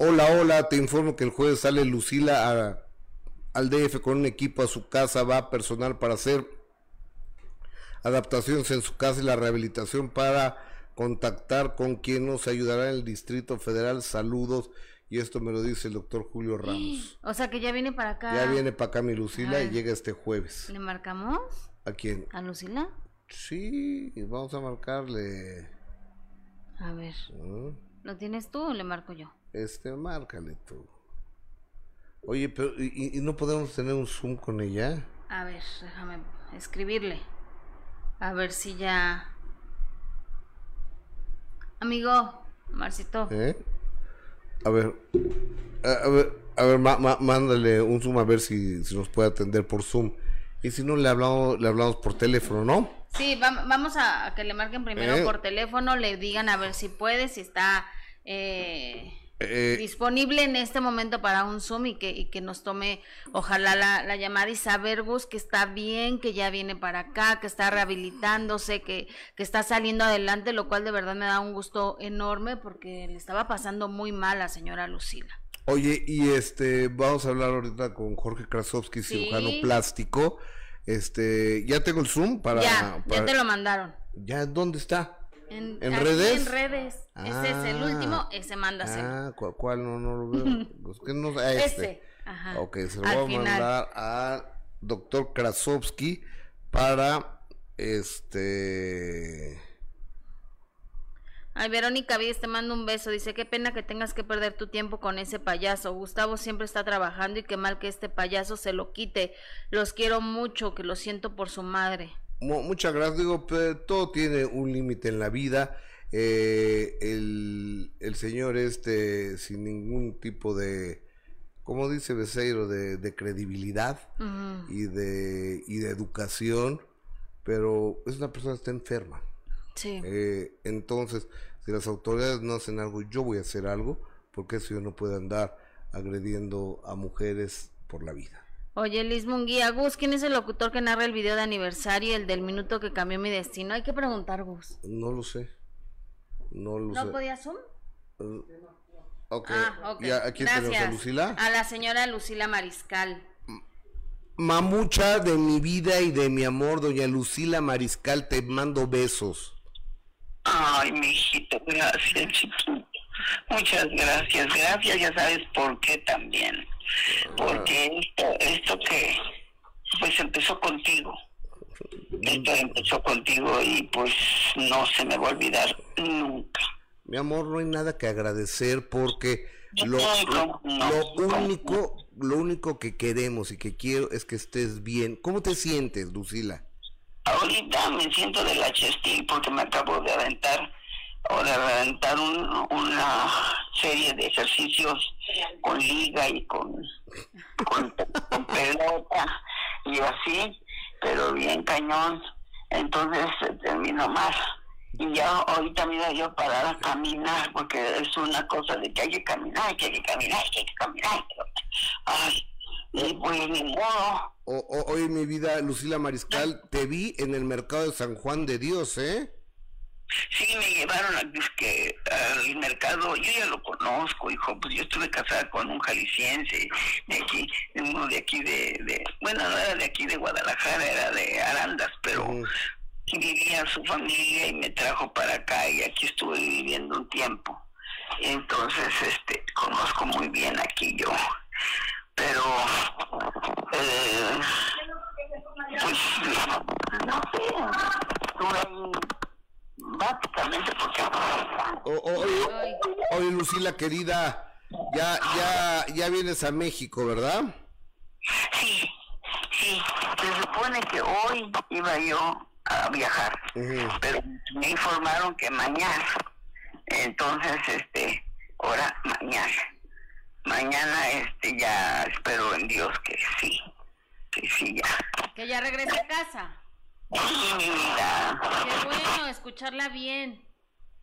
Hola, hola, te informo que el jueves sale Lucila a- al DF con un equipo a su casa, va personal para hacer adaptaciones en su casa y la rehabilitación para contactar con quien nos ayudará en el Distrito Federal. Saludos. Y esto me lo dice el doctor Julio Ramos. o sea que ya viene para acá. Ya viene para acá mi Lucila y llega este jueves. ¿Le marcamos ¿A quién? a Lucila? Sí, vamos a marcarle. A ver, ¿no? ¿lo tienes tú o le marco yo? Este, márcale tú. Oye, pero ¿y, y no podemos tener un Zoom con ella? A ver, déjame escribirle. A ver si ya. Amigo, Marcito. ¿Eh? A ver, a, ver, a ver, ma- ma- mándale un Zoom a ver si, si nos puede atender por Zoom. Y si no, le hablamos, le hablamos por teléfono, ¿no? Sí, vam- vamos a, a que le marquen primero Eh. por teléfono, le digan a ver si puede, si está eh, Eh, disponible en este momento para un Zoom y que, y que nos tome, ojalá, la, la llamada y saber, Gus, que está bien, que ya viene para acá, que está rehabilitándose, que, que está saliendo adelante, lo cual de verdad me da un gusto enorme porque le estaba pasando muy mal a la señora Lucila. Oye, y este, vamos a hablar ahorita con Jorge Krasowski, Sí. cirujano plástico. Este, ya tengo el Zoom para... ya, te lo mandaron. ¿Ya dónde está? En, ¿En redes? En redes. ese es el Ah. último, ese mándaselo. Ah, ¿cu- ¿cuál? No, no lo veo. Pues que no, a este. Ese. Ajá. Ok, se lo Al voy a mandar al doctor Krasowski para este. Ay, Verónica Vides te mando un beso. Dice, qué pena que tengas que perder tu tiempo con ese payaso. Gustavo siempre está trabajando y qué mal que este payaso se lo quite. Los quiero mucho, que lo siento por su madre. Muchas gracias. Digo, todo tiene un límite en la vida. Eh, el, el, señor este, sin ningún tipo de, como dice Beseiro, de, de credibilidad y, de, y de educación, pero es una persona que está enferma. Sí. Eh, entonces, si las autoridades no hacen algo, yo voy a hacer algo, porque eso yo no puedo andar agrediendo a mujeres por la vida. Oye, Liz Munguía, Gus, ¿quién es el locutor que narra el video de aniversario, el del minuto que cambió mi destino? Hay que preguntar, Gus. No lo sé. No lo sé. ¿No podía Zoom? Uh, ok. Ah, okay. ¿A quién tenemos? ¿A Lucila? A la señora Lucila Mariscal. Mamucha de mi vida y de mi amor, doña Lucila Mariscal, te mando besos. Ay, mi hijito, gracias, chiquito. Muchas gracias, gracias, ya sabes por qué también. Porque esto, esto que, pues empezó contigo. Esto empezó contigo y pues no se me va a olvidar nunca. Mi amor, no hay nada que agradecer porque lo, lo único, lo único que queremos y que quiero es que estés bien. ¿Cómo te sientes, Lucila? Ahorita me siento de la chestil porque me acabo de aventar o de aventar una serie de ejercicios con liga y con, pelota y así, pero bien cañón. Entonces termino más. Y ya ahorita mira yo parar a caminar, porque es una cosa de que hay que caminar, que hay que caminar, que hay que caminar. Ay, y pues ni modo. hoy mi vida, Lucila Mariscal, te vi en el mercado de San Juan de Dios, ¿eh? Sí, me llevaron a, que, al mercado, yo ya lo conozco, hijo, pues yo estuve casada con un jalisciense de aquí, uno de aquí de, bueno, no era de aquí de Guadalajara, era de Arandas, pero vivía su familia y me trajo para acá y aquí estuve viviendo un tiempo. Entonces, este, conozco muy bien aquí yo. Pero eh, pues no sé básicamente porque oye, Lucila querida ya ya ya vienes a México verdad sí sí se supone que hoy iba yo a viajar pero me informaron que mañana entonces este ahora mañana mañana este ya espero en Dios que sí, que sí ya. Que ya regrese a casa. Sí, mi vida. Qué bueno escucharla bien.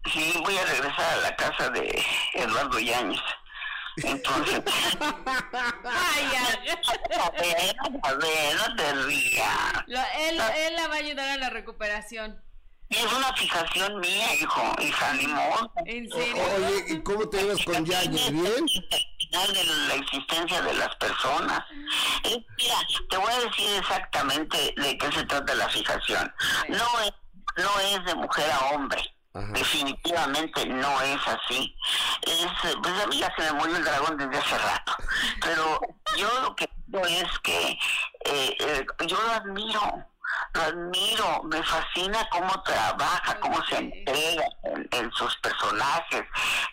Sí, voy a regresar a la casa de Eduardo Yáñez. Entonces. Ay, a ver, a ver, no te rías. él, él la va a ayudar a la recuperación. Y es una fijación mía, hijo, hija, ni modo. ¿En serio? Oye, ¿y cómo te ves con Yáñez? ¿Bien? De la existencia de las personas. mira, te voy a decir exactamente de qué se trata la fijación. No es, no es de mujer a hombre. Definitivamente no es así. Es, pues a mí ya se me murió el dragón desde hace rato. Pero yo lo que digo es que eh, eh, yo lo admiro lo admiro, me fascina cómo trabaja, cómo se entrega en, sus personajes,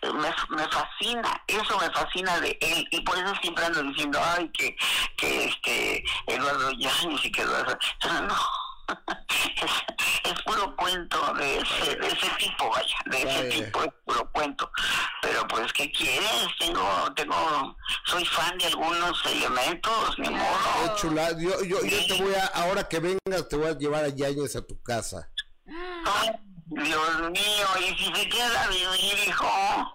me, me, fascina, eso me fascina de él, y por eso siempre ando diciendo, ay, que, que este, Eduardo Yáñez y que Eduardo, no, es, puro cuento de ese, de ese tipo, vaya, de ese tipo es puro cuento. Pero pues, ¿qué quieres? Tengo, tengo, soy fan de algunos elementos, ni modo. chula, yo, yo, yo te voy a, ahora que vengas, te voy a llevar a Yañez a tu casa. Dios mío, y si se queda a vivir, hijo.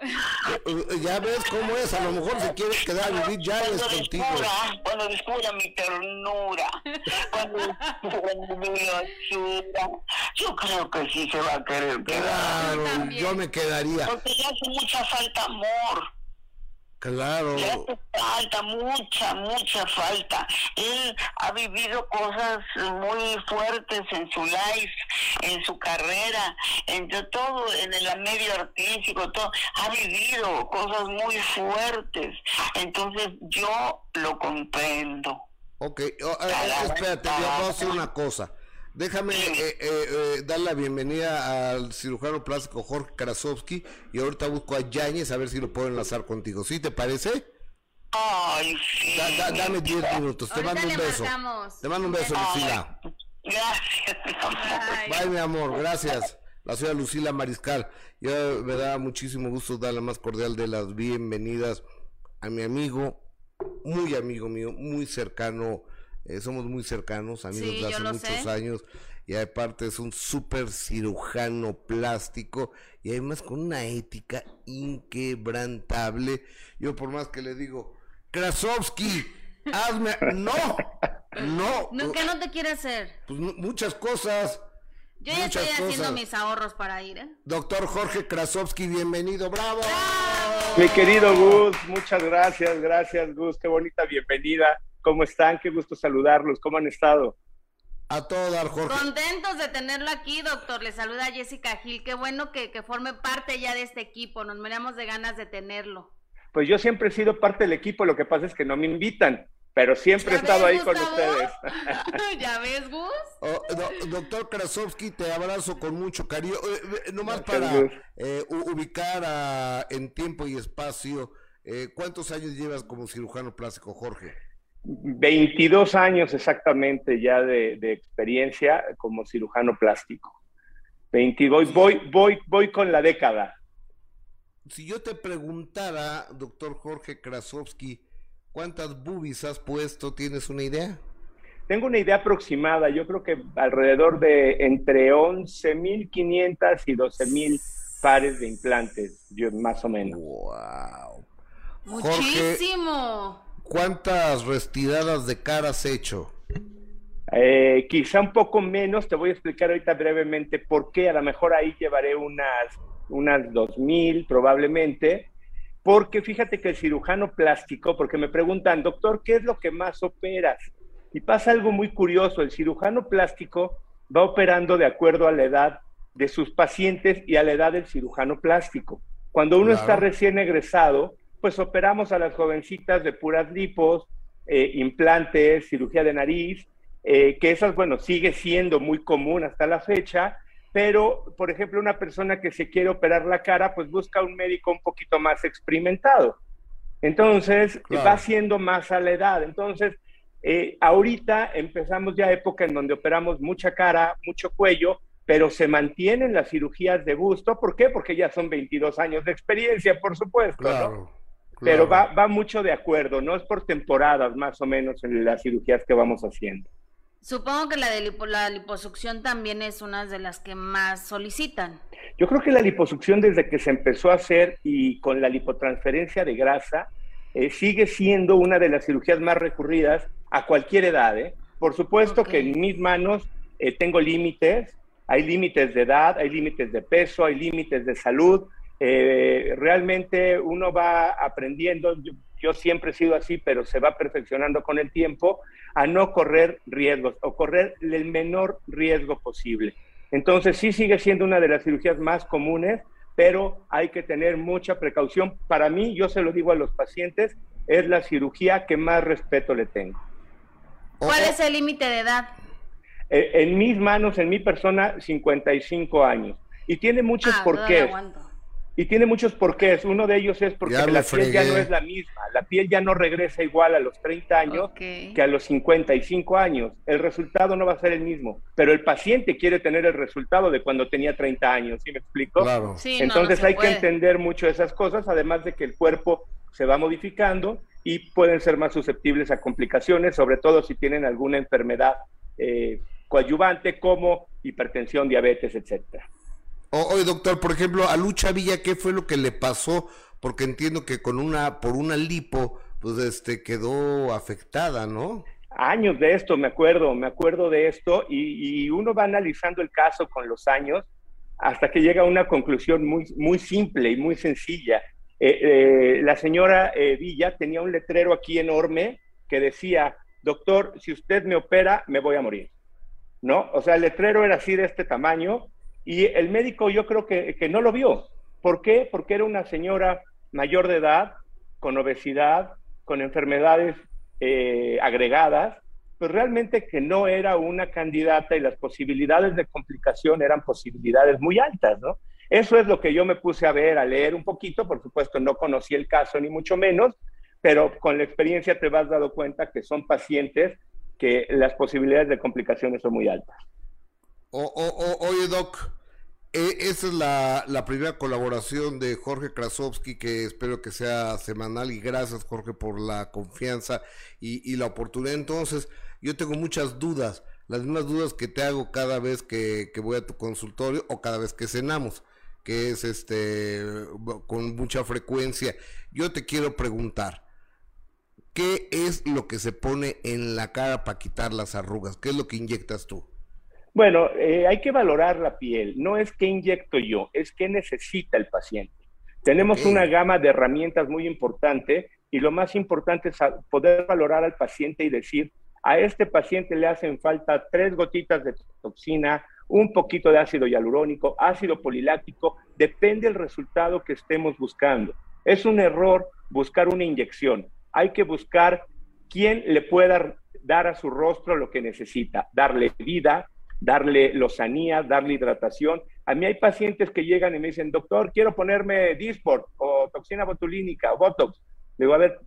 Ya ves cómo es, a lo mejor se quiere quedar a vivir ya es contigo. cuando descubra mi ternura, cuando descubra mi dulzura, yo creo que sí se va a querer quedar. Claro, yo me quedaría. Porque le hace mucha falta amor. Claro. Le hace falta, mucha, mucha falta. Él ha vivido cosas muy fuertes en su life, en su carrera, en todo, en el medio artístico, todo. Ha vivido cosas muy fuertes. Entonces yo lo comprendo. Ok, oh, eh, espérate, voy a hacer una cosa. Déjame eh, eh, eh, dar la bienvenida al cirujano plástico Jorge Krasowski y ahorita busco a Yáñez a ver si lo puedo enlazar contigo. ¿Sí te parece? Ay, sí. dame 10 minutos. Te mando un beso. Te mando un beso, Lucila. Gracias, mi amor. Bye, mi amor. Gracias. La señora Lucila Mariscal. Yo me da muchísimo gusto dar la más cordial de las bienvenidas a mi amigo, muy amigo mío, muy cercano eh, somos muy cercanos, amigos de hace muchos años, y aparte es un súper cirujano plástico, y además con una ética inquebrantable. Yo por más que le digo, Krasovsky, hazme... No, no. no ¿Qué no te quiere hacer? Pues muchas cosas. Yo ya estoy haciendo mis ahorros para ir, ¿eh? Doctor Jorge Krasovsky, bienvenido, bravo. Mi querido Gus, muchas gracias, gracias Gus, qué bonita bienvenida. ¿Cómo están? Qué gusto saludarlos. ¿Cómo han estado? A todo dar, Jorge. Contentos de tenerlo aquí, doctor. Le saluda Jessica Gil. Qué bueno que, forme parte ya de este equipo. Nos moríamos de ganas de tenerlo. Pues yo siempre he sido parte del equipo. Lo que pasa es que no me invitan, pero siempre he estado ahí con ustedes. ¿Ya ves, Gus? Oh, doctor Krasovsky, te abrazo con mucho cariño. Eh, eh, nomás para eh, ubicar en tiempo y espacio, ¿cuántos años llevas como cirujano plástico, Jorge? 22 años exactamente ya de, experiencia como cirujano plástico. 22, voy, voy, voy con la década. Si yo te preguntara, doctor Jorge Krasovsky, ¿cuántas boobies has puesto? ¿Tienes una idea? Tengo una idea aproximada, yo creo que alrededor de entre 11.500 y 12.000 pares de implantes, yo, más o menos. ¡Wow! Muchísimo. ¿Cuántas restiradas de cara has hecho? Eh, quizá un poco menos, te voy a explicar ahorita brevemente por qué. A lo mejor ahí llevaré unas, unas 2.000 probablemente, porque fíjate que el cirujano plástico, porque me preguntan, doctor, ¿qué es lo que más operas? Y pasa algo muy curioso, el cirujano plástico va operando de acuerdo a la edad de sus pacientes y a la edad del cirujano plástico. Cuando uno está recién egresado, pues operamos a las jovencitas de puras lipos, eh, implantes, cirugía de nariz, eh, que esas, bueno, sigue siendo muy común hasta la fecha, pero, por ejemplo, una persona que se quiere operar la cara, pues busca un médico un poquito más experimentado. Entonces, va siendo más a la edad. Entonces, eh, ahorita empezamos ya época en donde operamos mucha cara, mucho cuello, pero se mantienen las cirugías de busto. ¿Por qué? Porque ya son 22 años de experiencia, por supuesto. Claro. Pero va, va mucho de acuerdo, no es por temporadas más o menos en las cirugías que vamos haciendo. Supongo que la de la liposucción también es una de las que más solicitan. Yo creo que la liposucción desde que se empezó a hacer y con la lipotransferencia de grasa eh, sigue siendo una de las cirugías más recurridas a cualquier edad. ¿eh? Por supuesto que en mis manos eh, tengo límites, hay límites de edad, hay límites de peso, hay límites de salud, eh, realmente uno va aprendiendo, yo, siempre he sido así, pero se va perfeccionando con el tiempo, a no correr riesgos o correr el menor riesgo posible. Entonces sí sigue siendo una de las cirugías más comunes, pero hay que tener mucha precaución. Para mí, yo se lo digo a los pacientes, es la cirugía que más respeto le tengo. ¿Cuál es el límite de edad? Eh, en mis manos, en mi persona, 55 años. Y tiene muchos ah, porqués. Y tiene muchos porqués. Uno de ellos es porque la piel ya no es la misma. La piel ya no regresa igual a los 30 años que a los 55 años. El resultado no va a ser el mismo. Pero el paciente quiere tener el resultado de cuando tenía 30 años. ¿Sí me explico? Claro. Entonces hay que entender mucho esas cosas, además de que el cuerpo se va modificando y pueden ser más susceptibles a complicaciones, sobre todo si tienen alguna enfermedad eh, coadyuvante como hipertensión, diabetes, etcétera. Oye, doctor, por ejemplo, a Lucha Villa, ¿qué fue lo que le pasó? Porque entiendo que con una, por una lipo, pues este quedó afectada, ¿no? Años de esto, me acuerdo, me acuerdo de esto, y, uno va analizando el caso con los años hasta que llega a una conclusión muy, muy simple y muy sencilla. Eh, eh, la señora eh, Villa tenía un letrero aquí enorme que decía, doctor, si usted me opera, me voy a morir. ¿No? O sea, el letrero era así de este tamaño y el médico yo creo que, no lo vio. ¿Por qué? Porque era una señora mayor de edad, con obesidad, con enfermedades eh, agregadas, pues realmente que no era una candidata y las posibilidades de complicación eran posibilidades muy altas, ¿no? Eso es lo que yo me puse a ver, a leer un poquito, por supuesto no conocí el caso ni mucho menos, pero con la experiencia te vas dado cuenta que son pacientes que las posibilidades de complicaciones son muy altas. oye, Doc, e, esa es la, primera colaboración de Jorge Krasowski, que espero que sea semanal, y gracias, Jorge, por la confianza y, la oportunidad. Entonces, yo tengo muchas dudas, las mismas dudas que te hago cada vez que, que voy a tu consultorio o cada vez que cenamos que es este con mucha frecuencia. Yo te quiero preguntar, ¿qué es lo que se pone en la cara para quitar las arrugas? ¿Qué es lo que inyectas tú? Bueno, eh, hay que valorar la piel. No es que inyecto yo, es que necesita el paciente. Tenemos una gama de herramientas muy importante y lo más importante es poder valorar al paciente y decir, a este paciente le hacen falta tres gotitas de toxina, un poquito de ácido hialurónico, ácido poliláctico, depende del resultado que estemos buscando. Es un error buscar una inyección. Hay que buscar quién le pueda dar a su rostro lo que necesita, darle vida, darle lozanía, darle hidratación. A mí hay pacientes que llegan y me dicen, doctor, quiero ponerme Disport o toxina botulínica o Botox. Le digo, a ver,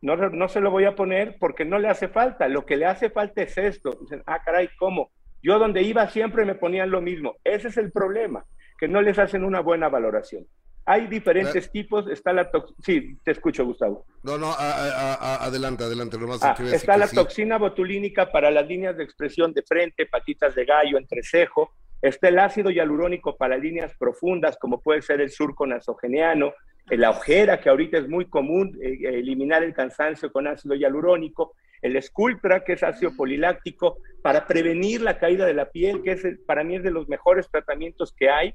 no, no se lo voy a poner porque no le hace falta. Lo que le hace falta es esto. Dicen, ah, caray, ¿cómo? Yo donde iba siempre me ponían lo mismo. Ese es el problema, que no les hacen una buena valoración. Hay diferentes eh. tipos, está la toxina, sí, te escucho Gustavo. No, no, adelante, adelante. Ah, está la toxina botulínica para las líneas de expresión de frente, patitas de gallo, entrecejo. Está el ácido hialurónico para líneas profundas, como puede ser el surco nasogeniano, la ojera, que ahorita es muy común, eh, eliminar el cansancio con ácido hialurónico, el Sculptra, que es ácido poliláctico, para prevenir la caída de la piel, que es para mí es de los mejores tratamientos que hay,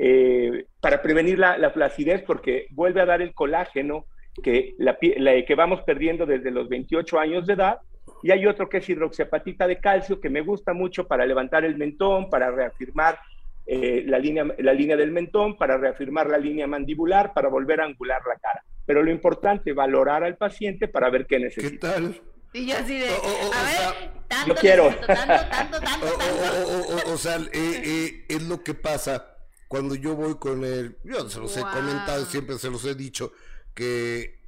eh, para prevenir la, la, flacidez, porque vuelve a dar el colágeno que, la, que vamos perdiendo desde los 28 años de edad. Y hay otro que es hidroxiapatita de calcio, que me gusta mucho para levantar el mentón, para reafirmar eh, la, línea, la línea del mentón, para reafirmar la línea mandibular, para volver a angular la cara. Pero lo importante, valorar al paciente para ver qué necesita. ¿Qué tal? Y yo así de, a ver, tanto, yo quiero. tanto, tanto, tanto, O, sea, eh, eh, es lo que pasa cuando yo voy con él, yo se los he comentado, siempre se los he dicho, que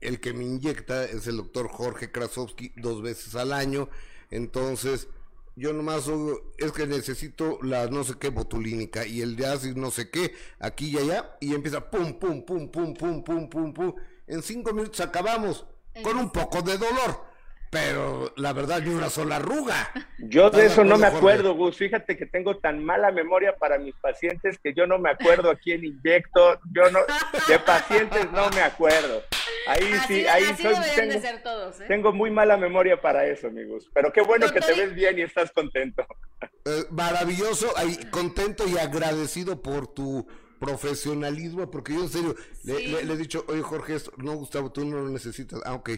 el que me inyecta es el doctor Jorge Krasowski dos veces al año, entonces yo nomás es que necesito la no sé qué botulínica y el de ácido no sé qué, aquí y allá, y empieza pum, pum, pum, pum, pum, pum, pum, pum, en cinco minutos acabamos con un poco de dolor pero la verdad ni una sola arruga. Yo de eso no me acuerdo, Gus. Fíjate que tengo tan mala memoria para mis pacientes que yo no me acuerdo a quién inyecto. Yo no, de pacientes no me acuerdo. Ahí sí, ahí soy, tengo, todos, ¿eh? tengo, muy mala memoria para eso, amigos. Pero qué bueno que te ves bien y estás contento. Eh, maravilloso, ahí, contento y agradecido por tu profesionalismo, porque yo en serio le, he dicho, oye Jorge, no Gustavo, tú no lo necesitas. Ah, ok.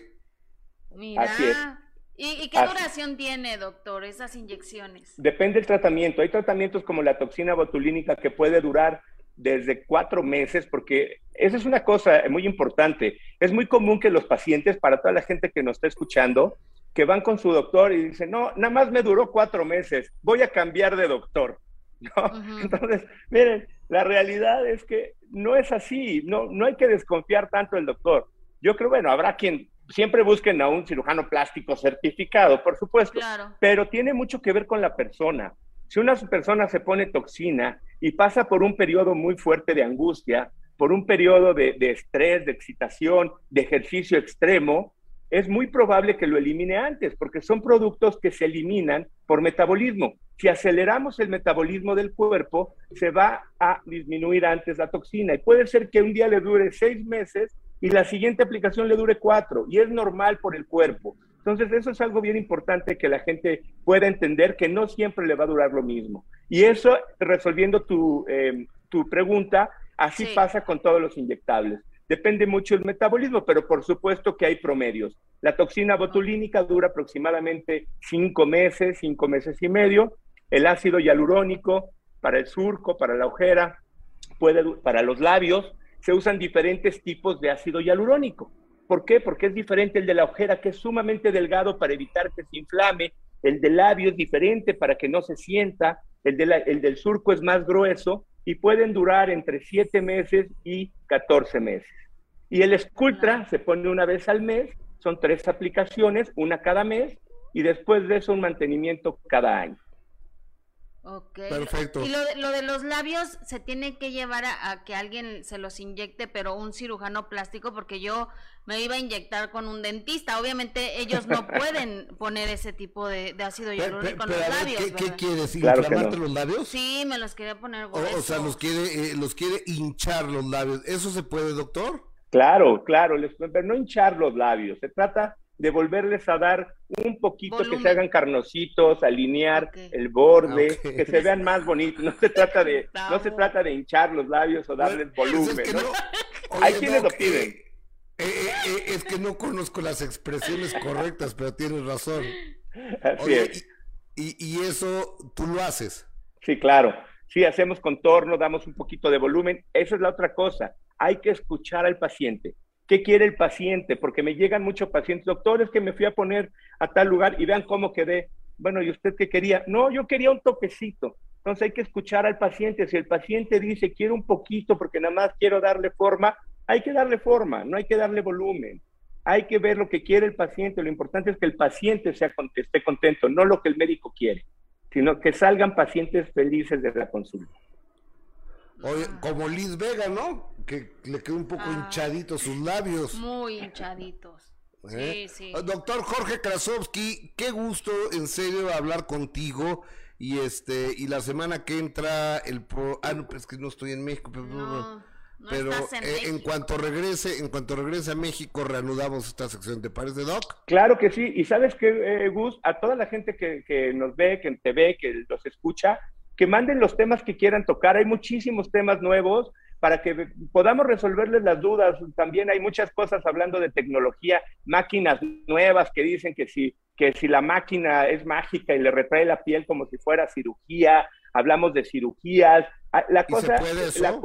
Mira. ¿Y, qué duración tiene, doctor, esas inyecciones? Depende del tratamiento. Hay tratamientos como la toxina botulínica que puede durar desde cuatro meses, porque esa es una cosa muy importante. Es muy común que los pacientes, para toda la gente que nos está escuchando, que van con su doctor y dicen, no, nada más me duró cuatro meses, voy a cambiar de doctor. Entonces, miren, la realidad es que no es así, no, no hay que desconfiar tanto del doctor. Yo creo, bueno, habrá quien siempre busquen a un cirujano plástico certificado, por supuesto, pero tiene mucho que ver con la persona. Si una persona se pone toxina y pasa por un periodo muy fuerte de angustia, por un periodo de, estrés, de excitación, de ejercicio extremo, es muy probable que lo elimine antes, porque son productos que se eliminan por metabolismo. Si aceleramos el metabolismo del cuerpo, se va a disminuir antes la toxina. Y puede ser que un día le dure seis meses y la siguiente aplicación le dure cuatro y es normal por el cuerpo. Entonces, eso es algo bien importante que la gente pueda entender que no siempre le va a durar lo mismo. Y eso, resolviendo tu, eh, tu pregunta, así pasa con todos los inyectables. Depende mucho del metabolismo, pero por supuesto que hay promedios. La toxina botulínica dura aproximadamente cinco meses, cinco meses y medio. El ácido hialurónico para el surco, para la ojera, puede, para los labios, se usan diferentes tipos de ácido hialurónico. ¿Por qué? Porque es diferente el de la ojera, que es sumamente delgado para evitar que se inflame. El del labio es diferente para que no se sienta. El, de el del surco es más grueso y pueden durar entre 7 meses y 14 meses. Y el Sculptra se pone una vez al mes, son tres aplicaciones, una cada mes, y después de eso un mantenimiento cada año. Ok. Perfecto. Y lo de, lo de, los labios se tiene que llevar a, que alguien se los inyecte, pero un cirujano plástico, porque yo me iba a inyectar con un dentista. Obviamente ellos no pueden poner ese tipo de, ácido hialurónico en los labios. ¿Qué, ¿qué quieres? ¿Inflamarte los labios? Sí, me los quería poner o, o, sea, los quiere, eh, los quiere hinchar los labios. ¿Eso se puede, doctor? Claro, claro, les, pero no hinchar los labios. Se trata de volverles a dar un poquito que se hagan carnositos, alinear el borde, que se vean más bonitos. No se trata de, no se trata de hinchar los labios o darles volumen. Es ¿no? Hay quienes lo piden. Eh, eh, eh, es que no conozco las expresiones correctas, pero tienes razón. Así es. Y, y, eso tú lo haces. Sí, claro. Sí, hacemos contorno, damos un poquito de volumen. Esa es la otra cosa. Hay que escuchar al paciente ¿Qué quiere el paciente? Porque me llegan muchos pacientes, doctores, que me fui a poner a tal lugar y vean cómo quedé. Bueno, ¿y usted qué quería? No, yo quería un toquecito. Entonces hay que escuchar al paciente. Si el paciente dice, quiero un poquito porque nada más quiero darle forma, hay que darle forma, no hay que darle volumen. Hay que ver lo que quiere el paciente. Lo importante es que el paciente sea, esté contento, no lo que el médico quiere, sino que salgan pacientes felices de la consulta. Oye, como Liz Vega, ¿no? Que le quedó un poco ah. hinchaditos sus labios. Muy hinchaditos. ¿Eh? Sí, sí. Ah, doctor Jorge Krasowski, qué gusto en serio hablar contigo. Y este, y la semana que entra el pro, ah, no, es que no estoy en México, pero, no, pero en, eh, en, cuanto regrese, en cuanto regrese a México, reanudamos esta sección, ¿te parece, Doc? Claro que sí, y sabes que, eh, Gus, a toda la gente que, que nos ve, que te ve, que los escucha, que manden los temas que quieran tocar. Hay muchísimos temas nuevos para que podamos resolverles las dudas. También hay muchas cosas hablando de tecnología, máquinas nuevas que dicen que si, que si la máquina es mágica y le retrae la piel como si fuera cirugía, hablamos de cirugías. Ah, la cosa, la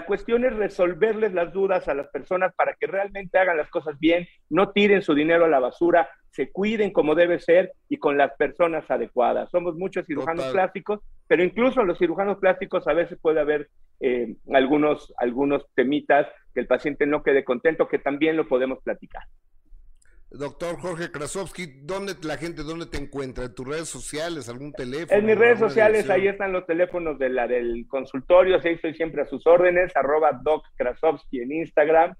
cuestión es resolverles las dudas a las personas para que realmente hagan las cosas bien, no tiren su dinero a la basura, se cuiden como debe ser y con las personas adecuadas. Somos muchos cirujanos plásticos, pero incluso los cirujanos plásticos a veces puede haber eh, algunos, algunos temitas que el paciente no quede contento, que también lo podemos platicar. Doctor Jorge Krasowski, ¿dónde la gente, dónde te encuentra? ¿En tus redes sociales, algún teléfono? En mis redes sociales, ahí están los teléfonos de la del consultorio, ahí estoy siempre a sus órdenes, arroba Doc Krasowski en Instagram,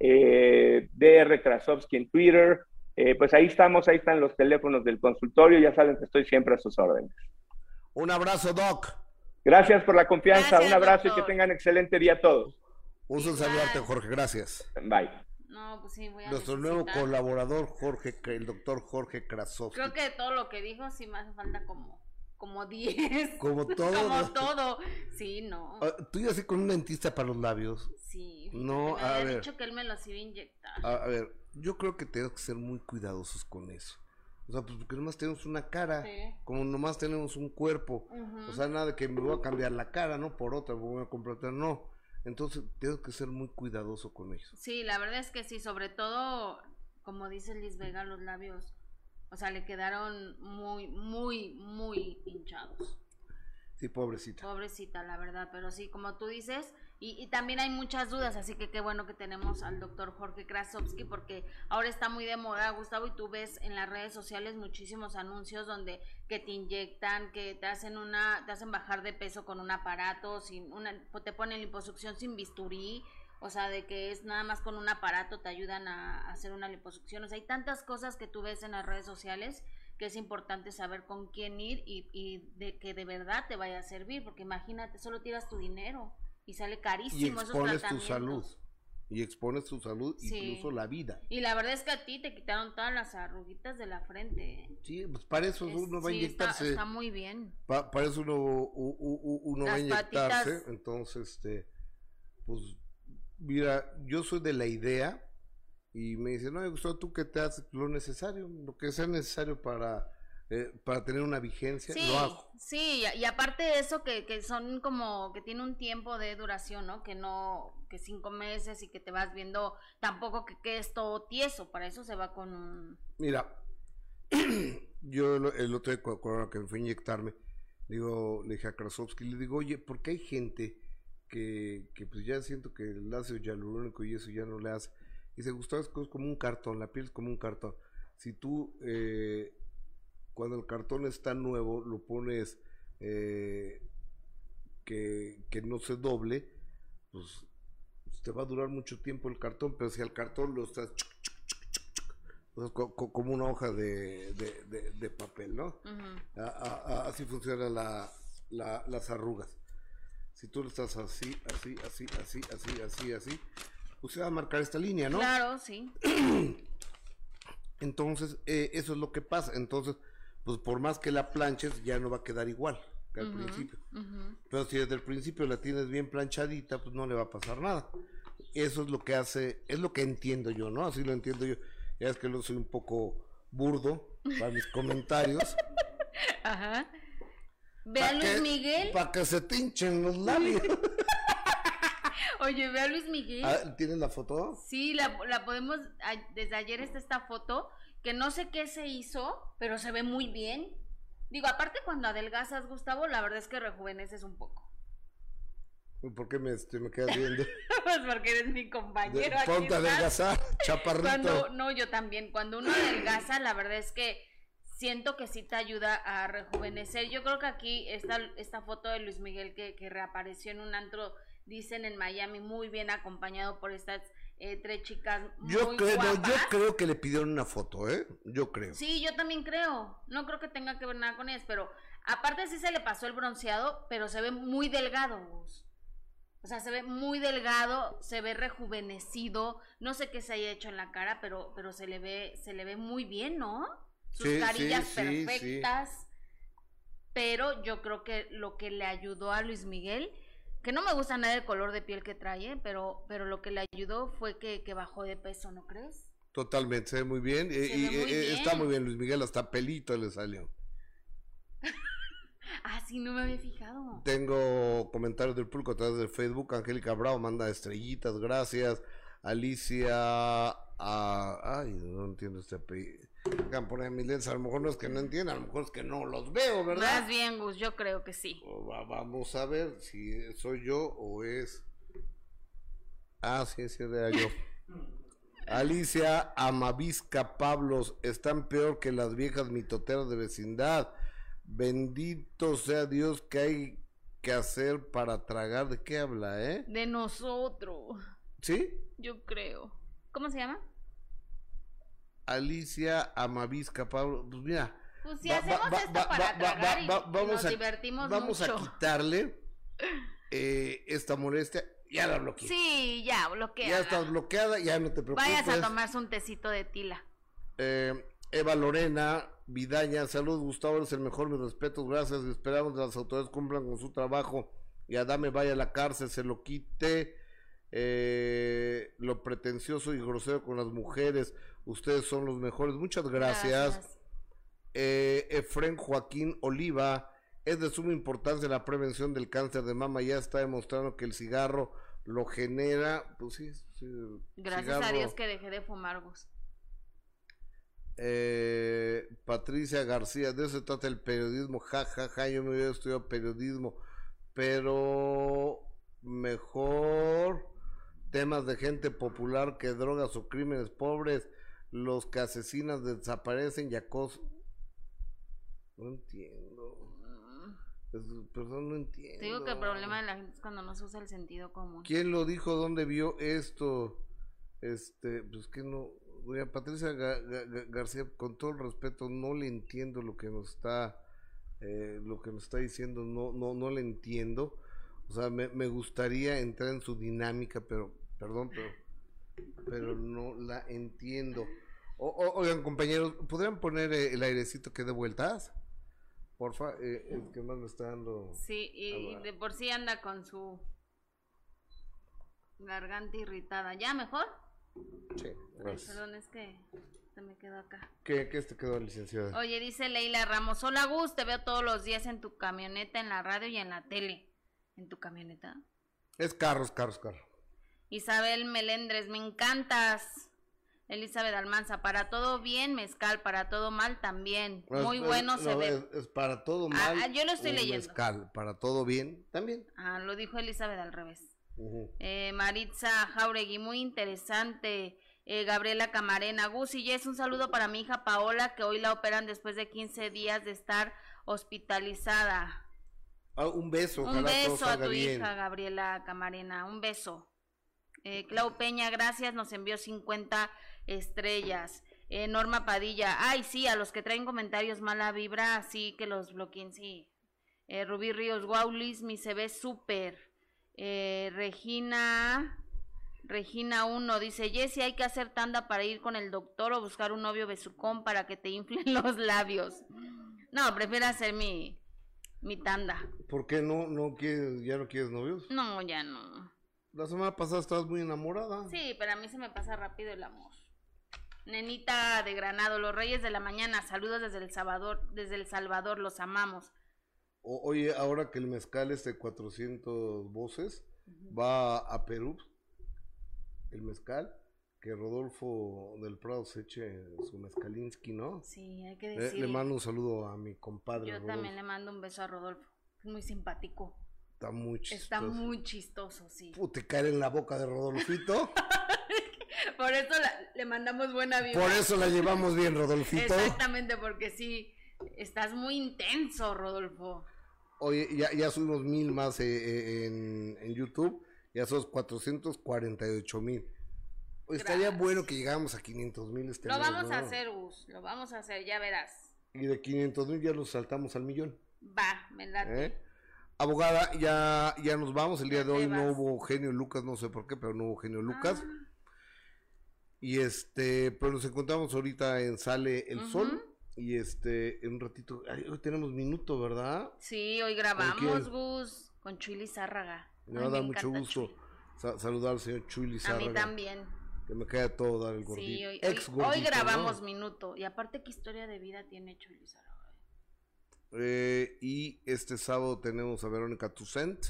eh, DR Krasowski en Twitter, eh, pues ahí estamos, ahí están los teléfonos del consultorio, ya saben que estoy siempre a sus órdenes. Un abrazo, Doc. Gracias por la confianza, un abrazo y que tengan excelente día todos. Un saludo saludarte, Jorge, gracias. Bye. No, pues sí, voy a Nuestro nuevo colaborador, Jorge, el doctor Jorge Krasowski. Creo que todo lo que dijo sí me hace falta como como 10. Como todo. como todo. Sí, no. Ah, tú ibas a con un dentista para los labios. Sí. No, me a había ver. dicho que él me los iba a inyectar. A, ver, yo creo que tenemos que ser muy cuidadosos con eso. O sea, pues porque nomás tenemos una cara, como nomás tenemos un cuerpo. O sea, nada de que me voy a cambiar la cara, ¿no? Por otra, me voy a comprar no. Entonces, tengo que ser muy cuidadoso con eso. Sí, la verdad es que sí, sobre todo, como dice Liz Vega, los labios, o sea, le quedaron muy, muy, muy hinchados. Sí, pobrecita. Pobrecita, la verdad, pero sí, como tú dices, y, también hay muchas dudas, así que qué bueno que tenemos al doctor Jorge Krasowski, porque ahora está muy de moda, Gustavo, y tú ves en las redes sociales muchísimos anuncios donde que te inyectan, que te hacen una, te hacen bajar de peso con un aparato, sin una, te ponen liposucción sin bisturí, o sea, de que es nada más con un aparato te ayudan a, hacer una liposucción, o sea, hay tantas cosas que tú ves en las redes sociales que es importante saber con quién ir y, y de que de verdad te vaya a servir, porque imagínate, solo tiras tu dinero y sale carísimo. Y expones tu salud. Y expones tu salud, incluso la vida. Y la verdad es que a ti te quitaron todas las arruguitas de la frente. Sí, pues para eso uno va a inyectarse. Está, muy bien. para eso uno, uno va a inyectarse. Entonces, este, pues, mira, yo soy de la idea y me dicen, no, Gustavo, tú que te haces lo necesario, lo que sea necesario para eh, para tener una vigencia, sí, lo hago. Sí, y, aparte de eso que, que son como que tiene un tiempo de duración, ¿no? Que no, que cinco meses y que te vas viendo, tampoco que, que es todo tieso, para eso se va con un... Mira, yo el otro día cuando, que me fui a inyectarme, digo, le dije a Krasovsky, le digo, oye, ¿por qué hay gente que, que pues ya siento que el ácido hialurónico y eso ya no le hace? Y se gustaba es como un cartón, la piel es como un cartón. Si tú eh, cuando el cartón está nuevo, lo pones eh, que, no se doble, pues te va a durar mucho tiempo el cartón, pero si al cartón lo estás pues, como una hoja de, papel, ¿no? así funcionan las arrugas. Si tú lo estás así, así, así, así, así, así, así, se va a marcar esta línea, ¿no? Claro, sí. Entonces, eh, eso es lo que pasa. Entonces, pues por más que la planches, ya no va a quedar igual que al principio. Pero si desde el principio la tienes bien planchadita, pues no le va a pasar nada. Eso es lo que hace, es lo que entiendo yo, ¿no? Así lo entiendo yo. Ya es que lo soy un poco burdo para mis comentarios. Ajá. Ve a Luis Miguel. Para que se tinchen los labios. Oye, ve a Luis Miguel. Ah, ¿Tienes la foto? Sí, la, la podemos. Desde ayer está esta foto que no sé qué se hizo, pero se ve muy bien. Digo, aparte cuando adelgazas, Gustavo, la verdad es que rejuveneces un poco. ¿Por qué me, me quedas viendo? pues porque eres mi compañero. De, ponte a adelgazar, chaparrito. no, yo también. Cuando uno adelgaza, la verdad es que siento que sí te ayuda a rejuvenecer. Yo creo que aquí está esta foto de Luis Miguel que, que reapareció en un antro, dicen en Miami, muy bien acompañado por estas eh, tres chicas yo creo, yo creo que le pidieron una foto, ¿eh? Yo creo. Sí, yo también creo. No creo que tenga que ver nada con ellas, pero aparte sí se le pasó el bronceado, pero se ve muy delgado, O sea, se ve muy delgado, se ve rejuvenecido. No sé qué se haya hecho en la cara, pero, pero se le ve, se le ve muy bien, ¿no? Sus carillas perfectas. Pero yo creo que lo que le ayudó a Luis Miguel que no me gusta nada el color de piel que trae, ¿eh? pero, pero lo que le ayudó fue que, bajó de peso, ¿no crees? Totalmente, se ve muy bien. Eh, y, eh, está muy bien, Luis Miguel, hasta pelito le salió. ah, sí, no me había fijado. Tengo comentarios del público a través de Facebook. Angélica Bravo manda estrellitas, gracias. Alicia ay, no entiendo este apellido. Mis lentes, a lo mejor no es que no entiendan, a lo mejor es que no los veo, ¿verdad? Más bien, Gus, yo creo que sí. vamos a ver si soy yo o es. Ah, sí, sí, era yo. Alicia Amavisca Pablos están peor que las viejas mitoteras de vecindad. Bendito sea Dios que hay que hacer para tragar. ¿De qué habla, eh? De nosotros. ¿Sí? Yo creo. ¿Cómo se llama? Alicia Amavisca Pablo. Pues mira. Pues si hacemos esto para tragar y, nos a, divertimos Vamos a quitarle eh, esta molestia. Ya la bloqueé. Sí, ya bloqueada. Ya estás bloqueada, ya no te preocupes. Vayas a tomarse un tecito de tila. Eh, Eva Lorena Vidaña, salud Gustavo, es el mejor, mis respetos, gracias. Esperamos que las autoridades cumplan con su trabajo y Adame vaya a la cárcel, se lo quite eh, lo pretencioso y grosero con las mujeres. Ustedes son los mejores. Muchas gracias. Eh, Efren Joaquín Oliva. Es de suma importancia la prevención del cáncer de mama. Ya está demostrando que el cigarro lo genera. Pues sí, Gracias a Dios que dejé de fumar. Eh, Patricia García, de eso se trata el periodismo. Ja, ja, ja. Yo me hubiera estudiado periodismo. Pero mejor temas de gente popular que drogas o crímenes pobres, los que asesinan desaparecen y acosan. No entiendo. perdón, no entiendo. digo que el problema de la gente es cuando no se usa el sentido común. ¿Quién lo dijo? ¿Dónde vio esto? Este, pues que no. Doña Patricia García, con todo el respeto, no le entiendo lo que nos está, eh, lo que nos está diciendo, no, no, no le entiendo. O sea, me, me gustaría entrar en su dinámica, pero, perdón, pero, pero no la entiendo. O, oigan, compañeros, ¿podrían poner eh, el airecito que dé vueltas? Porfa, eh, el que más me está dando. Sí, y, de por sí anda con su garganta irritada. ¿Ya mejor? Sí, gracias. perdón, es que te me quedó acá. ¿Qué, qué te quedó, licenciada? Oye, dice Leila Ramos, hola Gus, te veo todos los días en tu camioneta, en la radio y en la tele. ¿En tu camioneta? Es carros, carros, carros. Isabel Melendres, me encantas. Elizabeth Almanza, para todo bien, mezcal, para todo mal también. Muy bueno se ve. Es, para todo Ah, mal. ah, yo lo estoy leyendo. Mezcal, para todo bien, también. Ah, lo dijo Elizabeth al revés. Eh, Maritza Jauregui, muy interesante. Eh, Gabriela Camarena, Gus y Jess, un saludo para mi hija Paola, que hoy la operan después de 15 días de estar hospitalizada. Ah, un beso, Un beso a tu bien. hija, Gabriela Camarena, un beso. Eh, Clau Peña, gracias, nos envió 50 estrellas. Eh, Norma Padilla, ay, sí, a los que traen comentarios mala vibra, sí, que los bloqueen, sí. Eh, Rubí Ríos, wow, Luis, mi se ve súper. Eh, Regina, Regina 1 dice, Jessy, hay que hacer tanda para ir con el doctor o buscar un novio besucón para que te inflen los labios. No, prefiero hacer mi, mi tanda. ¿Por qué no, no quieres, ya no quieres novios? No, ya no. La semana pasada estabas muy enamorada. Sí, pero a mí se me pasa rápido el amor. Nenita de Granado, los Reyes de la Mañana, saludos desde El Salvador, desde El Salvador, los amamos. O- oye, ahora que el mezcal es de 400 voces, va a Perú, el mezcal, que Rodolfo del Prado se eche su mezcalinsky, ¿no? Sí, hay que Le, decir. le mando un saludo a mi compadre Yo Rodolfo. también le mando un beso a Rodolfo. Es muy simpático. Está muy chistoso. Está muy chistoso, sí. Puta, caer en la boca de Rodolfito. Por eso la- le mandamos buena vibra. Por eso la llevamos bien, Rodolfito. Exactamente, porque sí, estás muy intenso, Rodolfo. Oye, ya, ya subimos mil más eh, eh, en, en YouTube. Ya son 448 mil. Estaría bueno que llegáramos a 500 mil este Lo mes, vamos ¿no? a hacer, Gus. Lo vamos a hacer, ya verás. Y de 500 mil ya nos saltamos al millón. Va, me late. ¿eh? Abogada, ya, ya nos vamos. El día de hoy no hubo genio Lucas, no sé por qué, pero no hubo genio Lucas. Ah. Y este, pero nos encontramos ahorita en Sale el. Sol. Y este, en un ratito, hoy tenemos minuto, ¿verdad? Sí, hoy ¿Con grabamos? Gus, con Chuy Lizárraga. Me va a dar mucho gusto sa- saludar al señor Chuy A Lizárraga. mí también. Que me cae a todo dar el gordito. Sí, hoy, Ex hoy- gordito, hoy grabamos ¿no? minuto. Y aparte, ¿qué historia de vida tiene Chuy Lizárraga? Eh, y este sábado tenemos a Verónica Toussaint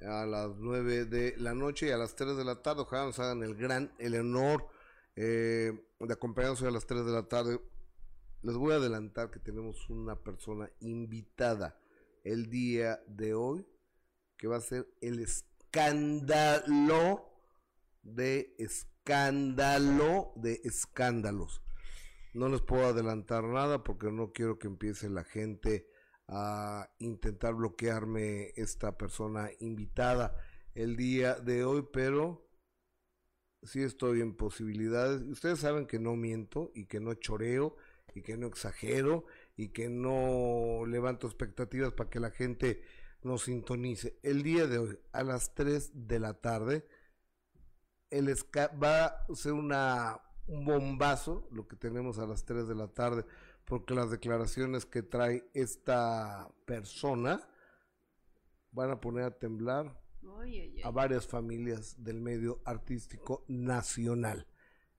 a las 9 de la noche y a las 3 de la tarde. Ojalá nos hagan el gran, el honor eh, de acompañarnos a las 3 de la tarde. Les voy a adelantar que tenemos una persona invitada el día de hoy que va a ser el escándalo de escándalo de escándalos. No les puedo adelantar nada porque no quiero que empiece la gente a intentar bloquearme esta persona invitada el día de hoy, pero sí estoy en posibilidades. Ustedes saben que no miento y que no choreo y que no exagero y que no levanto expectativas para que la gente nos sintonice. El día de hoy, a las 3 de la tarde, el va a ser una, un bombazo lo que tenemos a las 3 de la tarde, porque las declaraciones que trae esta persona van a poner a temblar a varias familias del medio artístico nacional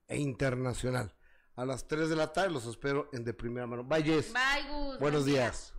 e internacional. A las 3 de la tarde los espero en de primera mano. Bye, Jess. Bye, Gus. Buenos buen día. días.